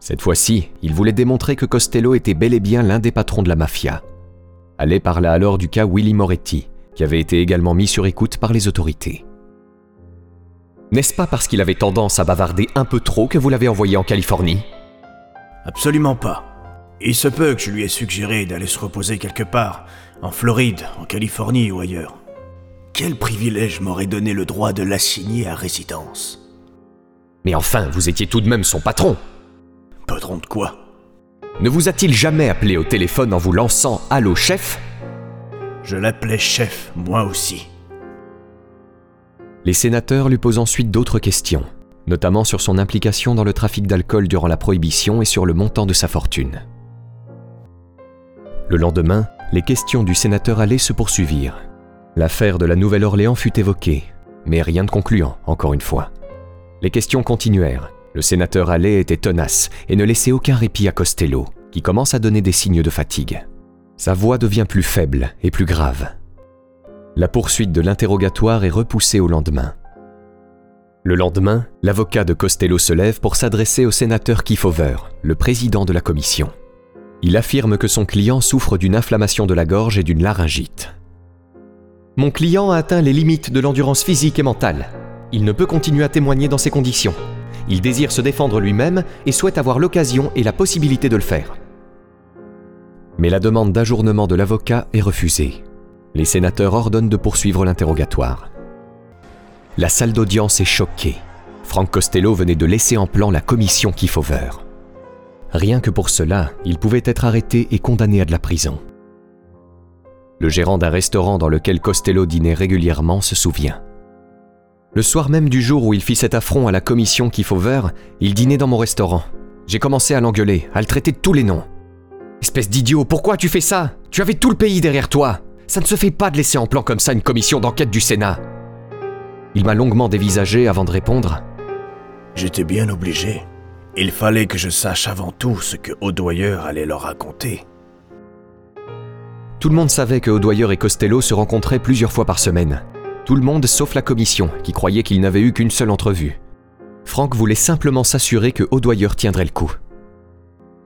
Cette fois-ci, il voulait démontrer que Costello était bel et bien l'un des patrons de la mafia. Allais parla alors du cas Willy Moretti, qui avait été également mis sur écoute par les autorités. N'est-ce pas parce qu'il avait tendance à bavarder un peu trop que vous l'avez envoyé en Californie? Absolument pas. Il se peut que je lui ai suggéré d'aller se reposer quelque part, en Floride, en Californie ou ailleurs. Quel privilège m'aurait donné le droit de l'assigner à résidence Mais enfin, vous étiez tout de même son patron. Patron de quoi? Ne vous a-t-il jamais appelé au téléphone en vous lançant Allô chef? Je l'appelais chef, moi aussi. Les sénateurs lui posent ensuite d'autres questions, notamment sur son implication dans le trafic d'alcool durant la Prohibition et sur le montant de sa fortune. Le lendemain, les questions du sénateur Allais se poursuivirent. L'affaire de la Nouvelle-Orléans fut évoquée, mais rien de concluant, encore une fois. Les questions continuèrent. Le sénateur Allais était tenace et ne laissait aucun répit à Costello, qui commence à donner des signes de fatigue. Sa voix devient plus faible et plus grave. La poursuite de l'interrogatoire est repoussée au lendemain. Le lendemain, l'avocat de Costello se lève pour s'adresser au sénateur Kefauver, le président de la commission. Il affirme que son client souffre d'une inflammation de la gorge et d'une laryngite. Mon client a atteint les limites de l'endurance physique et mentale. Il ne peut continuer à témoigner dans ces conditions. Il désire se défendre lui-même et souhaite avoir l'occasion et la possibilité de le faire. Mais la demande d'ajournement de l'avocat est refusée. Les sénateurs ordonnent de poursuivre l'interrogatoire. La salle d'audience est choquée. Frank Costello venait de laisser en plan la commission Kefauver. Rien que pour cela, il pouvait être arrêté et condamné à de la prison. Le gérant d'un restaurant dans lequel Costello dînait régulièrement se souvient. Le soir même du jour où il fit cet affront à la commission Kefauver, il dînait dans mon restaurant. J'ai commencé à l'engueuler, à le traiter de tous les noms. Espèce d'idiot, pourquoi tu fais ça? Tu avais tout le pays derrière toi. Ça ne se fait pas de laisser en plan comme ça une commission d'enquête du Sénat. Il m'a longuement dévisagé avant de répondre. J'étais bien obligé. Il fallait que je sache avant tout ce que Audoyer allait leur raconter. Tout le monde savait que Audoyer et Costello se rencontraient plusieurs fois par semaine. Tout le monde sauf la commission, qui croyait qu'il n'avait eu qu'une seule entrevue. Franck voulait simplement s'assurer que Audoyer tiendrait le coup.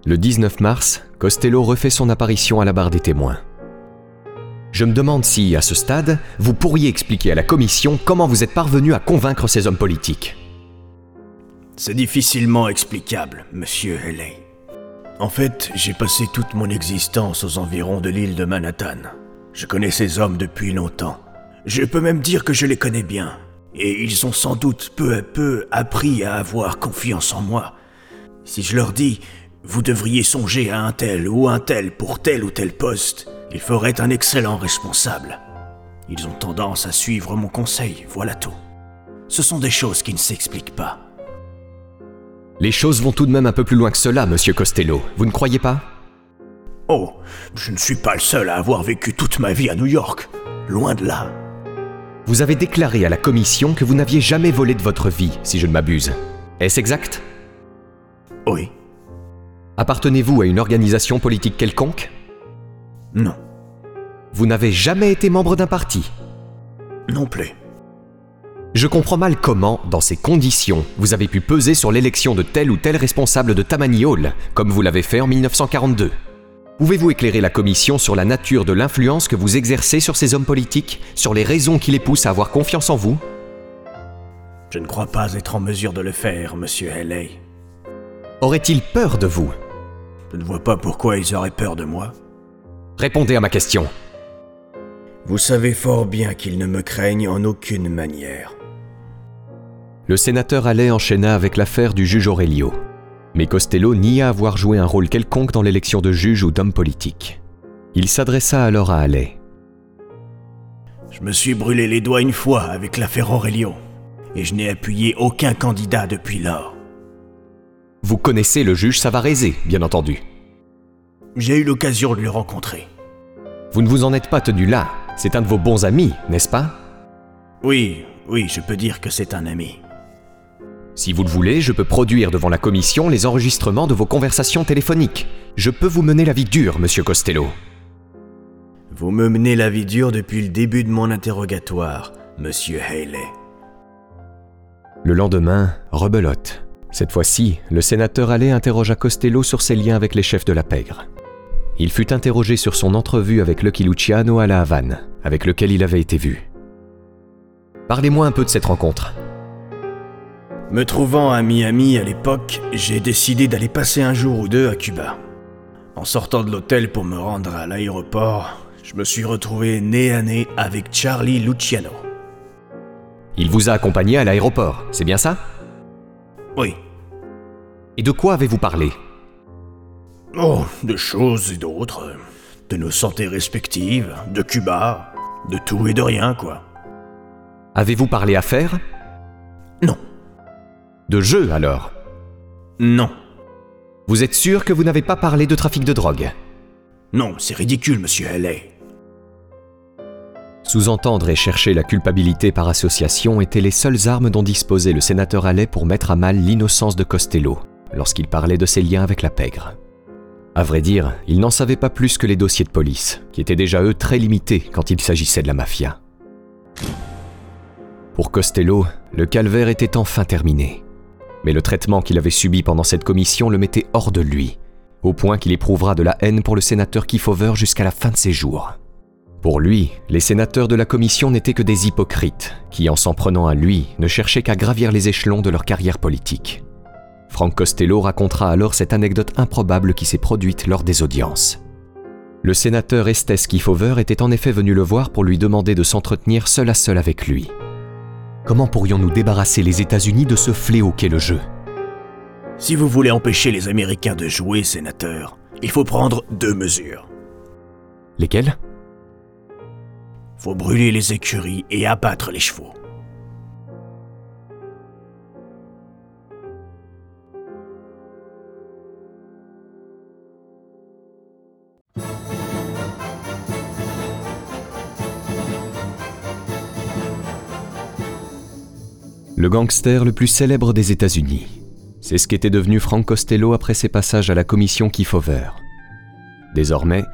Le 19 mars, Costello refait son apparition à la barre des témoins. Je me demande si, à ce stade, vous pourriez expliquer à la commission comment vous êtes parvenu à convaincre ces hommes politiques. C'est difficilement explicable, monsieur Haley. En fait, j'ai passé toute mon existence aux environs de l'île de Manhattan. Je connais ces hommes depuis longtemps. Je peux même dire que je les connais bien. Et ils ont sans doute peu à peu appris à avoir confiance en moi. Si je leur dis, vous devriez songer à un tel ou un tel pour tel ou tel poste, ils feraient un excellent responsable. Ils ont tendance à suivre mon conseil, voilà tout. Ce sont des choses qui ne s'expliquent pas. Les choses vont tout de même un peu plus loin que cela, monsieur Costello, vous ne croyez pas? Oh, je ne suis pas le seul à avoir vécu toute ma vie à New York. Loin de là. Vous avez déclaré à la commission que vous n'aviez jamais volé de votre vie, si je ne m'abuse. Est-ce exact? Oui. Appartenez-vous à une organisation politique quelconque? Non. Vous n'avez jamais été membre d'un parti? Non plus. Je comprends mal comment, dans ces conditions, vous avez pu peser sur l'élection de tel ou tel responsable de Tammany Hall, comme vous l'avez fait en 1942. Pouvez-vous éclairer la Commission sur la nature de l'influence que vous exercez sur ces hommes politiques, sur les raisons qui les poussent à avoir confiance en vous? Je ne crois pas être en mesure de le faire, monsieur Haley. Auraient-ils peur de vous? Je ne vois pas pourquoi ils auraient peur de moi. Répondez à ma question. Vous savez fort bien qu'ils ne me craignent en aucune manière. Le sénateur Allais enchaîna avec l'affaire du juge Aurelio. Mais Costello nia avoir joué un rôle quelconque dans l'élection de juge ou d'homme politique. Il s'adressa alors à Allais. Je me suis brûlé les doigts une fois avec l'affaire Aurelio, et je n'ai appuyé aucun candidat depuis lors. Vous connaissez le juge Savarese, bien entendu. J'ai eu l'occasion de le rencontrer. Vous ne vous en êtes pas tenu là. C'est un de vos bons amis, n'est-ce pas? Oui, oui, je peux dire que c'est un ami. Si vous le voulez, je peux produire devant la commission les enregistrements de vos conversations téléphoniques. Je peux vous mener la vie dure, monsieur Costello. Vous me menez la vie dure depuis le début de mon interrogatoire, monsieur Haley. Le lendemain, rebelote. Cette fois-ci, le sénateur Allais interrogea Costello sur ses liens avec les chefs de la pègre. Il fut interrogé sur son entrevue avec Lucky Luciano à la Havane, avec lequel il avait été vu. Parlez-moi un peu de cette rencontre. Me trouvant à Miami à l'époque, j'ai décidé d'aller passer un jour ou deux à Cuba. En sortant de l'hôtel pour me rendre à l'aéroport, je me suis retrouvé nez à nez avec Charlie Luciano. Il vous a accompagné à l'aéroport, c'est bien ça? Oui. Et de quoi avez-vous parlé? Oh, de choses et d'autres. De nos santé respectives, de Cuba, de tout et de rien, quoi. Avez-vous parlé affaires. De jeu alors Non. Vous êtes sûr que vous n'avez pas parlé de trafic de drogue Non, c'est ridicule, monsieur Haley. Sous-entendre et chercher la culpabilité par association étaient les seules armes dont disposait le sénateur Allais pour mettre à mal l'innocence de Costello lorsqu'il parlait de ses liens avec la pègre. À vrai dire, il n'en savait pas plus que les dossiers de police, qui étaient déjà eux très limités quand il s'agissait de la mafia. Pour Costello, le calvaire était enfin terminé. Mais le traitement qu'il avait subi pendant cette commission le mettait hors de lui, au point qu'il éprouvera de la haine pour le sénateur Kiefover jusqu'à la fin de ses jours. Pour lui, les sénateurs de la commission n'étaient que des hypocrites, qui, en s'en prenant à lui, ne cherchaient qu'à gravir les échelons de leur carrière politique. Frank Costello racontera alors cette anecdote improbable qui s'est produite lors des audiences. Le sénateur Estes Kiefover était en effet venu le voir pour lui demander de s'entretenir seul à seul avec lui. Comment pourrions-nous débarrasser les États-Unis de ce fléau qu'est le jeu? Si vous voulez empêcher les Américains de jouer, sénateur, il faut prendre deux mesures. Lesquelles? Faut brûler les écuries et abattre les chevaux. Le gangster le plus célèbre des États-Unis. C'est ce qu'était devenu Frank Costello après ses passages à la commission Kefauver. Désormais,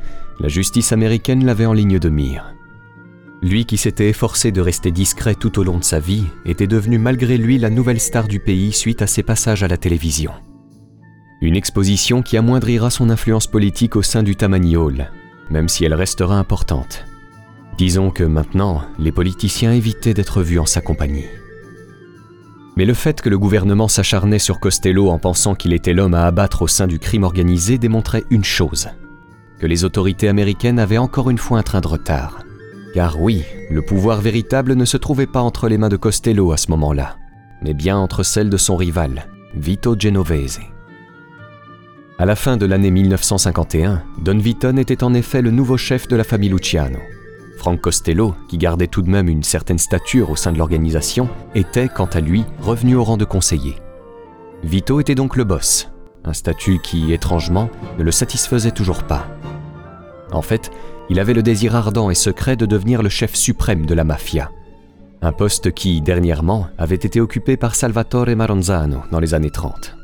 la justice américaine l'avait en ligne de mire. Lui qui s'était efforcé de rester discret tout au long de sa vie était devenu malgré lui la nouvelle star du pays suite à ses passages à la télévision. Une exposition qui amoindrira son influence politique au sein du Tammany Hall, même si elle restera importante. Disons que maintenant, les politiciens évitaient d'être vus en sa compagnie. Mais le fait que le gouvernement s'acharnait sur Costello en pensant qu'il était l'homme à abattre au sein du crime organisé démontrait une chose, que les autorités américaines avaient encore une fois un train de retard. Car oui, le pouvoir véritable ne se trouvait pas entre les mains de Costello à ce moment-là, mais bien entre celles de son rival, Vito Genovese. À la fin de l'année 1951, Don Vitton était en effet le nouveau chef de la famille Luciano. Frank Costello, qui gardait tout de même une certaine stature au sein de l'organisation, était, quant à lui, revenu au rang de conseiller. Vito était donc le boss, un statut qui, étrangement, ne le satisfaisait toujours pas. En fait, il avait le désir ardent et secret de devenir le chef suprême de la mafia. Un poste qui, dernièrement, avait été occupé par Salvatore Maranzano dans les années 30.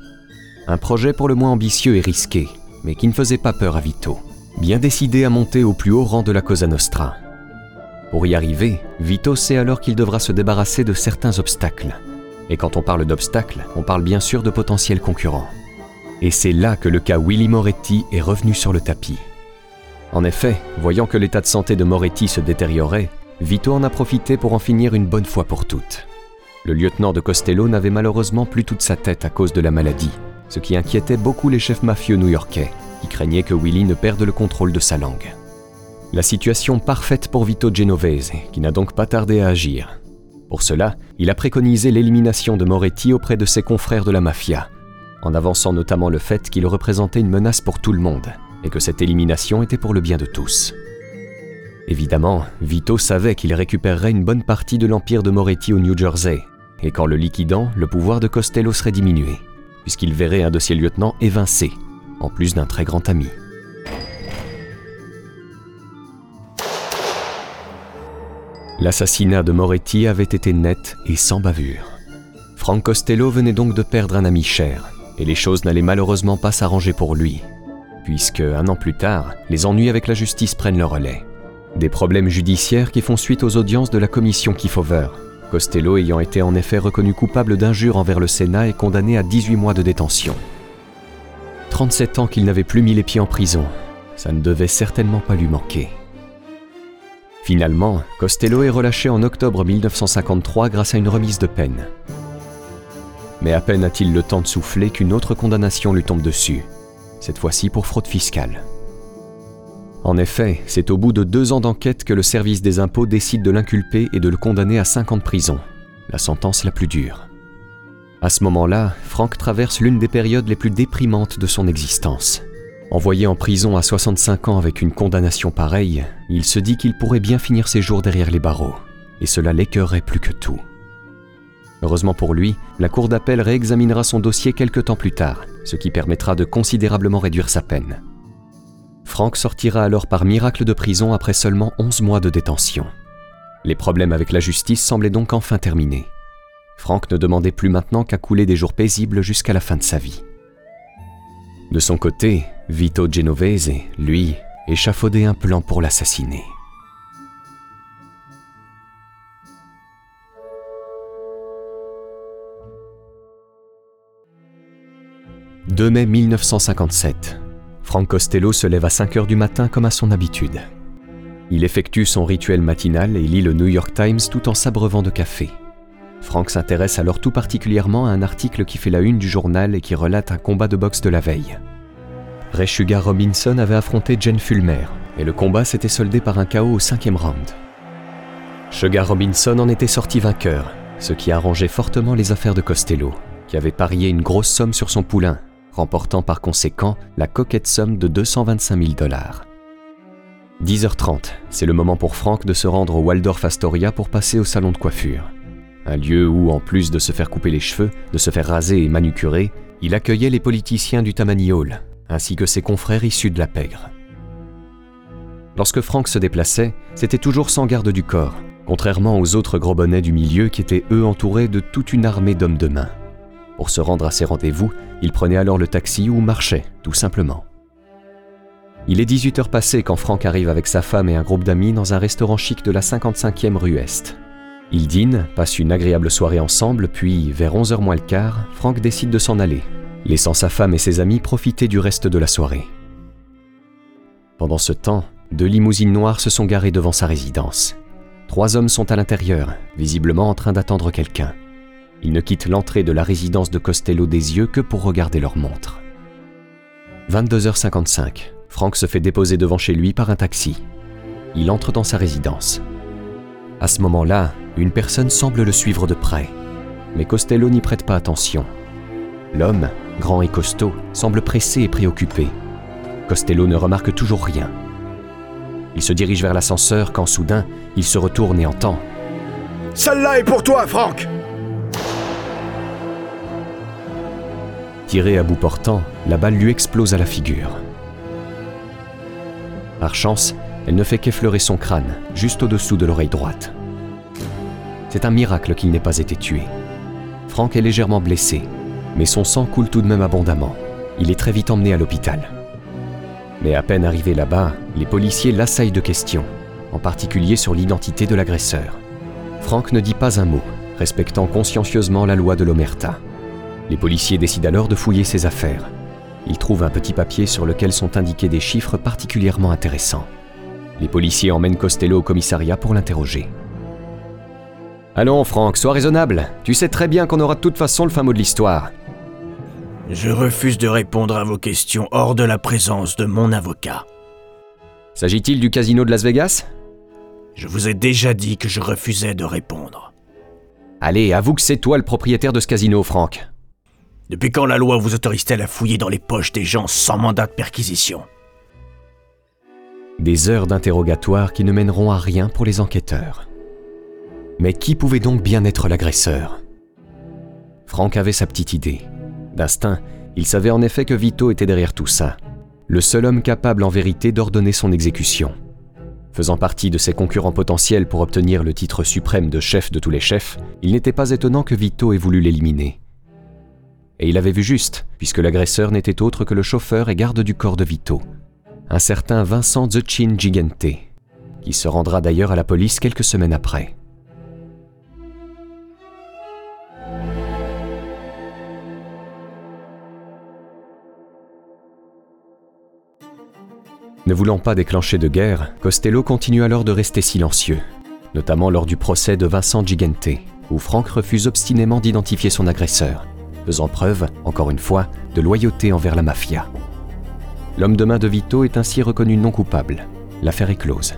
Un projet pour le moins ambitieux et risqué, mais qui ne faisait pas peur à Vito, bien décidé à monter au plus haut rang de la Cosa Nostra. Pour y arriver, Vito sait alors qu'il devra se débarrasser de certains obstacles. Et quand on parle d'obstacles, on parle bien sûr de potentiels concurrents. Et c'est là que le cas Willy Moretti est revenu sur le tapis. En effet, voyant que l'état de santé de Moretti se détériorait, Vito en a profité pour en finir une bonne fois pour toutes. Le lieutenant de Costello n'avait malheureusement plus toute sa tête à cause de la maladie, ce qui inquiétait beaucoup les chefs mafieux new-yorkais, qui craignaient que Willy ne perde le contrôle de sa langue. La situation parfaite pour Vito Genovese, qui n'a donc pas tardé à agir. Pour cela, il a préconisé l'élimination de Moretti auprès de ses confrères de la mafia, en avançant notamment le fait qu'il représentait une menace pour tout le monde, et que cette élimination était pour le bien de tous. Évidemment, Vito savait qu'il récupérerait une bonne partie de l'empire de Moretti au New Jersey, et qu'en le liquidant, le pouvoir de Costello serait diminué, puisqu'il verrait un de ses lieutenants évincé, en plus d'un très grand ami. L'assassinat de Moretti avait été net et sans bavure. Frank Costello venait donc de perdre un ami cher, et les choses n'allaient malheureusement pas s'arranger pour lui, puisque, un an plus tard, les ennuis avec la justice prennent le relais. Des problèmes judiciaires qui font suite aux audiences de la commission Kefauver, Costello ayant été en effet reconnu coupable d'injures envers le Sénat et condamné à 18 mois de détention. 37 ans qu'il n'avait plus mis les pieds en prison, ça ne devait certainement pas lui manquer. Finalement, Costello est relâché en octobre 1953 grâce à une remise de peine. Mais à peine a-t-il le temps de souffler qu'une autre condamnation lui tombe dessus, cette fois-ci pour fraude fiscale. En effet, c'est au bout de deux ans d'enquête que le service des impôts décide de l'inculper et de le condamner à 5 ans de prison, la sentence la plus dure. À ce moment-là, Frank traverse l'une des périodes les plus déprimantes de son existence. Envoyé en prison à 65 ans avec une condamnation pareille, il se dit qu'il pourrait bien finir ses jours derrière les barreaux, et cela l'écœurait plus que tout. Heureusement pour lui, la Cour d'appel réexaminera son dossier quelques temps plus tard, ce qui permettra de considérablement réduire sa peine. Frank sortira alors par miracle de prison après seulement 11 mois de détention. Les problèmes avec la justice semblaient donc enfin terminés. Frank ne demandait plus maintenant qu'à couler des jours paisibles jusqu'à la fin de sa vie. De son côté, Vito Genovese, lui, échafaudait un plan pour l'assassiner. 2 mai 1957. Frank Costello se lève à 5 heures du matin comme à son habitude. Il effectue son rituel matinal et lit le New York Times tout en s'abreuvant de café. Frank s'intéresse alors tout particulièrement à un article qui fait la une du journal et qui relate un combat de boxe de la veille. Ray Robinson avait affronté Jen Fulmer et le combat s'était soldé par un chaos au cinquième round. Sugar Robinson en était sorti vainqueur, ce qui arrangeait fortement les affaires de Costello, qui avait parié une grosse somme sur son poulain remportant par conséquent la coquette somme de 225 000 dollars. 10h30, c'est le moment pour Frank de se rendre au Waldorf Astoria pour passer au salon de coiffure. Un lieu où, en plus de se faire couper les cheveux, de se faire raser et manucurer, il accueillait les politiciens du Tammany Hall, ainsi que ses confrères issus de la pègre. Lorsque Frank se déplaçait, c'était toujours sans garde du corps, contrairement aux autres gros bonnets du milieu qui étaient eux entourés de toute une armée d'hommes de main. Pour se rendre à ses rendez-vous, il prenait alors le taxi ou marchait, tout simplement. Il est 18 heures passées quand Franck arrive avec sa femme et un groupe d'amis dans un restaurant chic de la 55e rue Est. Ils dînent, passent une agréable soirée ensemble, puis, vers 11h moins le quart, Franck décide de s'en aller, laissant sa femme et ses amis profiter du reste de la soirée. Pendant ce temps, deux limousines noires se sont garées devant sa résidence. Trois hommes sont à l'intérieur, visiblement en train d'attendre quelqu'un. Ils ne quittent l'entrée de la résidence de Costello des yeux que pour regarder leur montre. 22h55, Frank se fait déposer devant chez lui par un taxi. Il entre dans sa résidence. À ce moment-là, une personne semble le suivre de près, mais Costello n'y prête pas attention. L'homme, grand et costaud, semble pressé et préoccupé. Costello ne remarque toujours rien. Il se dirige vers l'ascenseur quand soudain, il se retourne et entend ⁇ Celle-là est pour toi, Franck !⁇ Tiré à bout portant, la balle lui explose à la figure. Par chance, elle ne fait qu'effleurer son crâne, juste au-dessous de l'oreille droite. C'est un miracle qu'il n'ait pas été tué. Frank est légèrement blessé, mais son sang coule tout de même abondamment. Il est très vite emmené à l'hôpital. Mais à peine arrivé là-bas, les policiers l'assaillent de questions, en particulier sur l'identité de l'agresseur. Frank ne dit pas un mot, respectant consciencieusement la loi de l'Omerta. Les policiers décident alors de fouiller ses affaires. Ils trouvent un petit papier sur lequel sont indiqués des chiffres particulièrement intéressants. Les policiers emmènent Costello au commissariat pour l'interroger. Allons, Franck, sois raisonnable. Tu sais très bien qu'on aura de toute façon le fin mot de l'histoire. Je refuse de répondre à vos questions hors de la présence de mon avocat. S'agit-il du casino de Las Vegas? Je vous ai déjà dit que je refusais de répondre. Allez, avoue que c'est toi le propriétaire de ce casino, Franck. Depuis quand la loi vous autorise-t-elle à fouiller dans les poches des gens sans mandat de perquisition? Des heures d'interrogatoire qui ne mèneront à rien pour les enquêteurs. Mais qui pouvait donc bien être l'agresseur? Franck avait sa petite idée. D'instinct, il savait en effet que Vito était derrière tout ça, le seul homme capable en vérité d'ordonner son exécution. Faisant partie de ses concurrents potentiels pour obtenir le titre suprême de chef de tous les chefs, il n'était pas étonnant que Vito ait voulu l'éliminer. Et il avait vu juste, puisque l'agresseur n'était autre que le chauffeur et garde du corps de Vito, un certain Vincent Zechin Gigante, qui se rendra d'ailleurs à la police quelques semaines après. Ne voulant pas déclencher de guerre, Costello continue alors de rester silencieux, notamment lors du procès de Vincent Gigante, où Franck refuse obstinément d'identifier son agresseur, faisant preuve, encore une fois, de loyauté envers la mafia. L'homme de main de Vito est ainsi reconnu non coupable. L'affaire est close.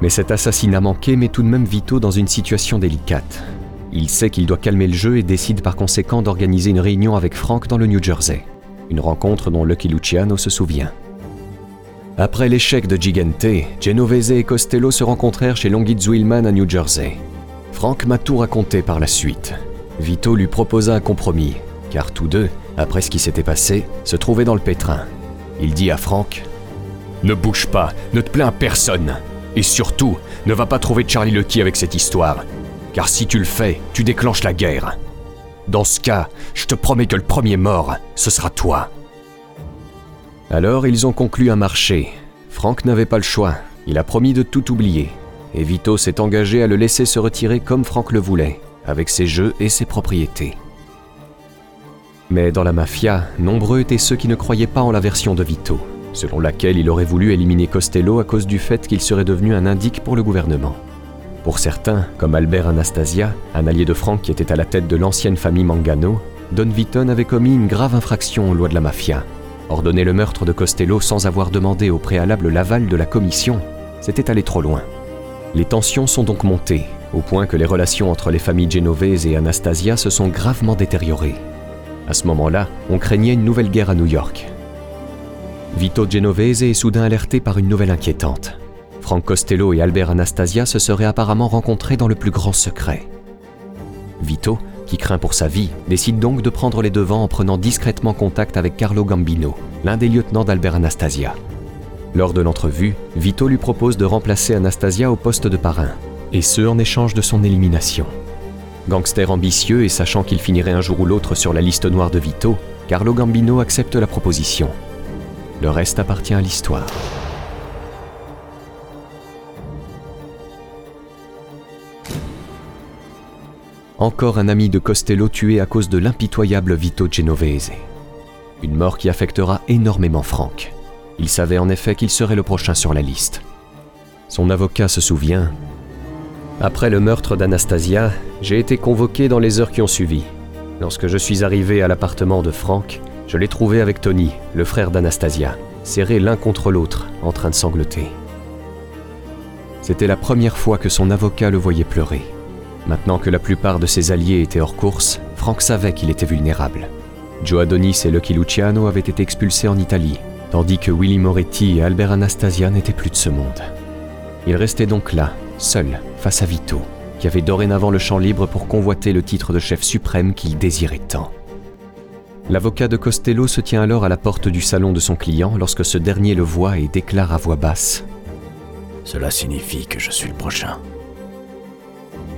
Mais cet assassinat manqué met tout de même Vito dans une situation délicate. Il sait qu'il doit calmer le jeu et décide par conséquent d'organiser une réunion avec Frank dans le New Jersey. Une rencontre dont Lucky Luciano se souvient. Après l'échec de Gigante, Genovese et Costello se rencontrèrent chez Longit Zwillman à New Jersey. Frank m'a tout raconté par la suite. Vito lui proposa un compromis, car tous deux, après ce qui s'était passé, se trouvaient dans le pétrin. Il dit à Frank Ne bouge pas, ne te plains à personne. Et surtout, ne va pas trouver Charlie Lucky avec cette histoire, car si tu le fais, tu déclenches la guerre. Dans ce cas, je te promets que le premier mort, ce sera toi. Alors ils ont conclu un marché. Franck n'avait pas le choix. Il a promis de tout oublier. Et Vito s'est engagé à le laisser se retirer comme Franck le voulait, avec ses jeux et ses propriétés. Mais dans la mafia, nombreux étaient ceux qui ne croyaient pas en la version de Vito, selon laquelle il aurait voulu éliminer Costello à cause du fait qu'il serait devenu un indique pour le gouvernement. Pour certains, comme Albert Anastasia, un allié de Franck qui était à la tête de l'ancienne famille Mangano, Don Vitton avait commis une grave infraction aux lois de la mafia, Ordonner le meurtre de Costello sans avoir demandé au préalable l'aval de la commission, c'était aller trop loin. Les tensions sont donc montées, au point que les relations entre les familles Genovese et Anastasia se sont gravement détériorées. À ce moment-là, on craignait une nouvelle guerre à New York. Vito Genovese est soudain alerté par une nouvelle inquiétante. Frank Costello et Albert Anastasia se seraient apparemment rencontrés dans le plus grand secret. Vito, qui craint pour sa vie, décide donc de prendre les devants en prenant discrètement contact avec Carlo Gambino, l'un des lieutenants d'Albert Anastasia. Lors de l'entrevue, Vito lui propose de remplacer Anastasia au poste de parrain, et ce en échange de son élimination. Gangster ambitieux et sachant qu'il finirait un jour ou l'autre sur la liste noire de Vito, Carlo Gambino accepte la proposition. Le reste appartient à l'histoire. Encore un ami de Costello tué à cause de l'impitoyable Vito Genovese. Une mort qui affectera énormément Frank. Il savait en effet qu'il serait le prochain sur la liste. Son avocat se souvient. Après le meurtre d'Anastasia, j'ai été convoqué dans les heures qui ont suivi. Lorsque je suis arrivé à l'appartement de Frank, je l'ai trouvé avec Tony, le frère d'Anastasia, serrés l'un contre l'autre, en train de sangloter. C'était la première fois que son avocat le voyait pleurer. Maintenant que la plupart de ses alliés étaient hors course, Frank savait qu'il était vulnérable. Joe Adonis et Lucky Luciano avaient été expulsés en Italie, tandis que Willy Moretti et Albert Anastasia n'étaient plus de ce monde. Il restait donc là, seul, face à Vito, qui avait dorénavant le champ libre pour convoiter le titre de chef suprême qu'il désirait tant. L'avocat de Costello se tient alors à la porte du salon de son client lorsque ce dernier le voit et déclare à voix basse Cela signifie que je suis le prochain.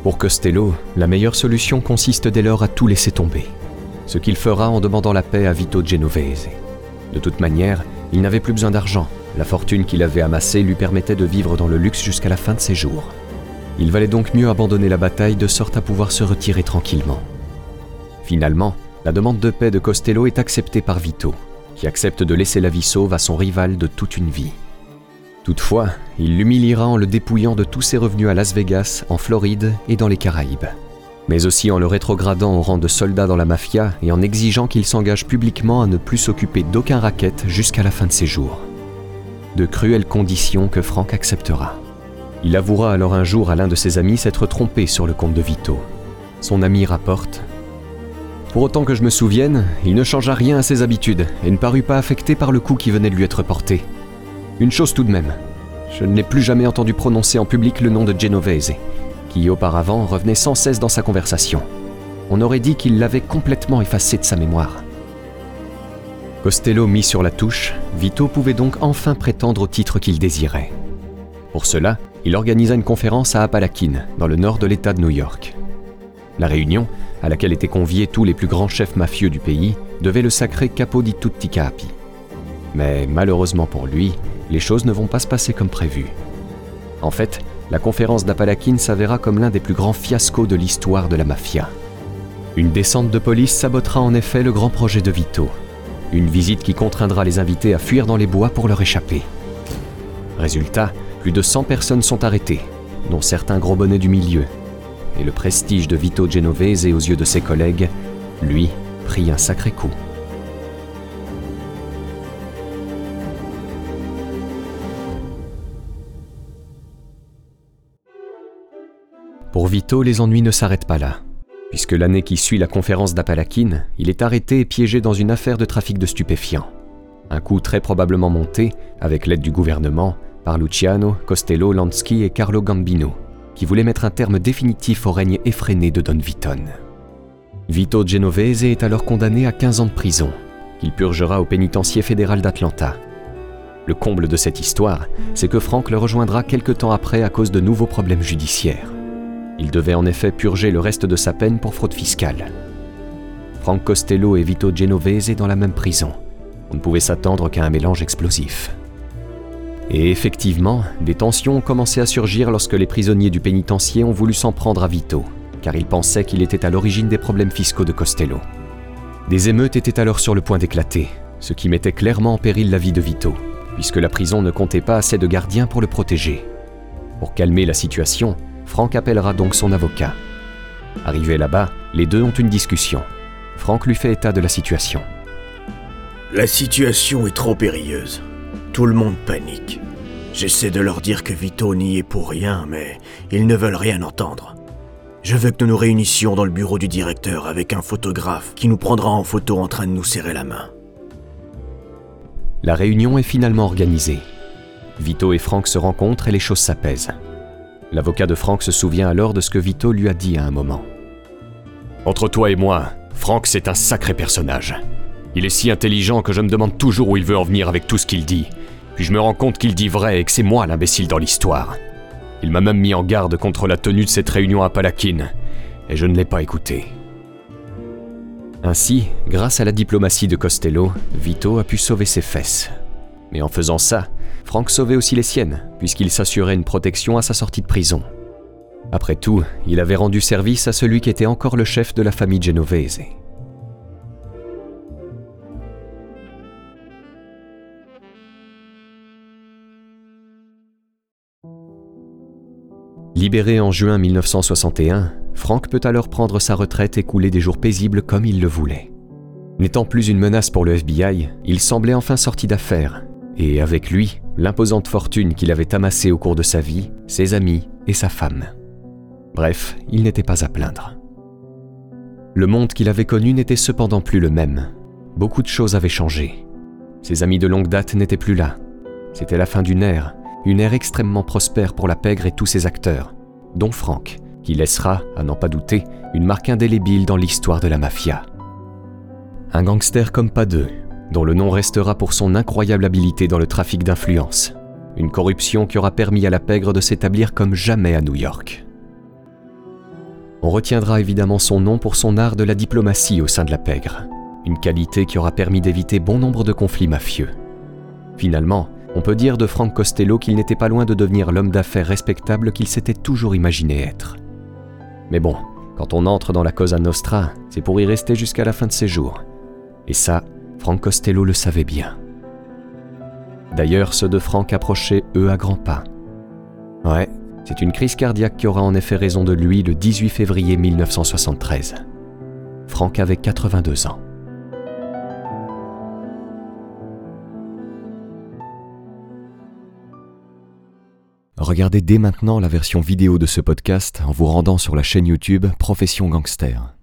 Pour Costello, la meilleure solution consiste dès lors à tout laisser tomber. Ce qu'il fera en demandant la paix à Vito Genovese. De toute manière, il n'avait plus besoin d'argent. La fortune qu'il avait amassée lui permettait de vivre dans le luxe jusqu'à la fin de ses jours. Il valait donc mieux abandonner la bataille de sorte à pouvoir se retirer tranquillement. Finalement, la demande de paix de Costello est acceptée par Vito, qui accepte de laisser la vie sauve à son rival de toute une vie. Toutefois, il l'humiliera en le dépouillant de tous ses revenus à Las Vegas, en Floride et dans les Caraïbes. Mais aussi en le rétrogradant au rang de soldat dans la mafia et en exigeant qu'il s'engage publiquement à ne plus s'occuper d'aucun racket jusqu'à la fin de ses jours. De cruelles conditions que Frank acceptera. Il avouera alors un jour à l'un de ses amis s'être trompé sur le compte de Vito. Son ami rapporte Pour autant que je me souvienne, il ne changea rien à ses habitudes et ne parut pas affecté par le coup qui venait de lui être porté. Une chose tout de même, je ne l'ai plus jamais entendu prononcer en public le nom de Genovese, qui auparavant revenait sans cesse dans sa conversation. On aurait dit qu'il l'avait complètement effacé de sa mémoire. Costello mis sur la touche, Vito pouvait donc enfin prétendre au titre qu'il désirait. Pour cela, il organisa une conférence à Apalakin, dans le nord de l'État de New York. La réunion, à laquelle étaient conviés tous les plus grands chefs mafieux du pays, devait le sacrer Capo di tutti capi. Mais malheureusement pour lui, les choses ne vont pas se passer comme prévu. En fait, la conférence d'Apalakin s'avéra comme l'un des plus grands fiascos de l'histoire de la mafia. Une descente de police sabotera en effet le grand projet de Vito. Une visite qui contraindra les invités à fuir dans les bois pour leur échapper. Résultat, plus de 100 personnes sont arrêtées, dont certains gros bonnets du milieu. Et le prestige de Vito Genovese aux yeux de ses collègues, lui, prit un sacré coup. Pour Vito, les ennuis ne s'arrêtent pas là. Puisque l'année qui suit la conférence d'Apalakin, il est arrêté et piégé dans une affaire de trafic de stupéfiants. Un coup très probablement monté, avec l'aide du gouvernement, par Luciano, Costello, Lansky et Carlo Gambino, qui voulaient mettre un terme définitif au règne effréné de Don Vitone. Vito Genovese est alors condamné à 15 ans de prison, qu'il purgera au pénitencier fédéral d'Atlanta. Le comble de cette histoire, c'est que Frank le rejoindra quelque temps après à cause de nouveaux problèmes judiciaires. Il devait en effet purger le reste de sa peine pour fraude fiscale. Frank Costello et Vito Genovese dans la même prison. On ne pouvait s'attendre qu'à un mélange explosif. Et effectivement, des tensions ont commencé à surgir lorsque les prisonniers du pénitencier ont voulu s'en prendre à Vito, car ils pensaient qu'il était à l'origine des problèmes fiscaux de Costello. Des émeutes étaient alors sur le point d'éclater, ce qui mettait clairement en péril la vie de Vito, puisque la prison ne comptait pas assez de gardiens pour le protéger. Pour calmer la situation, Frank appellera donc son avocat. Arrivé là-bas, les deux ont une discussion. Frank lui fait état de la situation. La situation est trop périlleuse. Tout le monde panique. J'essaie de leur dire que Vito n'y est pour rien, mais ils ne veulent rien entendre. Je veux que nous nous réunissions dans le bureau du directeur avec un photographe qui nous prendra en photo en train de nous serrer la main. La réunion est finalement organisée. Vito et Frank se rencontrent et les choses s'apaisent. L'avocat de Frank se souvient alors de ce que Vito lui a dit à un moment. Entre toi et moi, Frank c'est un sacré personnage. Il est si intelligent que je me demande toujours où il veut en venir avec tout ce qu'il dit. Puis je me rends compte qu'il dit vrai et que c'est moi l'imbécile dans l'histoire. Il m'a même mis en garde contre la tenue de cette réunion à Palakin, et je ne l'ai pas écouté. Ainsi, grâce à la diplomatie de Costello, Vito a pu sauver ses fesses. Mais en faisant ça, Frank sauvait aussi les siennes, puisqu'il s'assurait une protection à sa sortie de prison. Après tout, il avait rendu service à celui qui était encore le chef de la famille Genovese. Libéré en juin 1961, Frank peut alors prendre sa retraite et couler des jours paisibles comme il le voulait. N'étant plus une menace pour le FBI, il semblait enfin sorti d'affaires, et avec lui, l'imposante fortune qu'il avait amassée au cours de sa vie, ses amis et sa femme. Bref, il n'était pas à plaindre. Le monde qu'il avait connu n'était cependant plus le même. Beaucoup de choses avaient changé. Ses amis de longue date n'étaient plus là. C'était la fin d'une ère, une ère extrêmement prospère pour la pègre et tous ses acteurs, dont Frank, qui laissera, à n'en pas douter, une marque indélébile dans l'histoire de la mafia. Un gangster comme pas deux, dont le nom restera pour son incroyable habileté dans le trafic d'influence. Une corruption qui aura permis à la pègre de s'établir comme jamais à New York. On retiendra évidemment son nom pour son art de la diplomatie au sein de la pègre, une qualité qui aura permis d'éviter bon nombre de conflits mafieux. Finalement, on peut dire de Frank Costello qu'il n'était pas loin de devenir l'homme d'affaires respectable qu'il s'était toujours imaginé être. Mais bon, quand on entre dans la Cosa Nostra, c'est pour y rester jusqu'à la fin de ses jours. Et ça, Frank Costello le savait bien. D'ailleurs, ceux de Frank approchaient, eux, à grands pas. Ouais, c'est une crise cardiaque qui aura en effet raison de lui le 18 février 1973. Frank avait 82 ans. Regardez dès maintenant la version vidéo de ce podcast en vous rendant sur la chaîne YouTube Profession Gangster.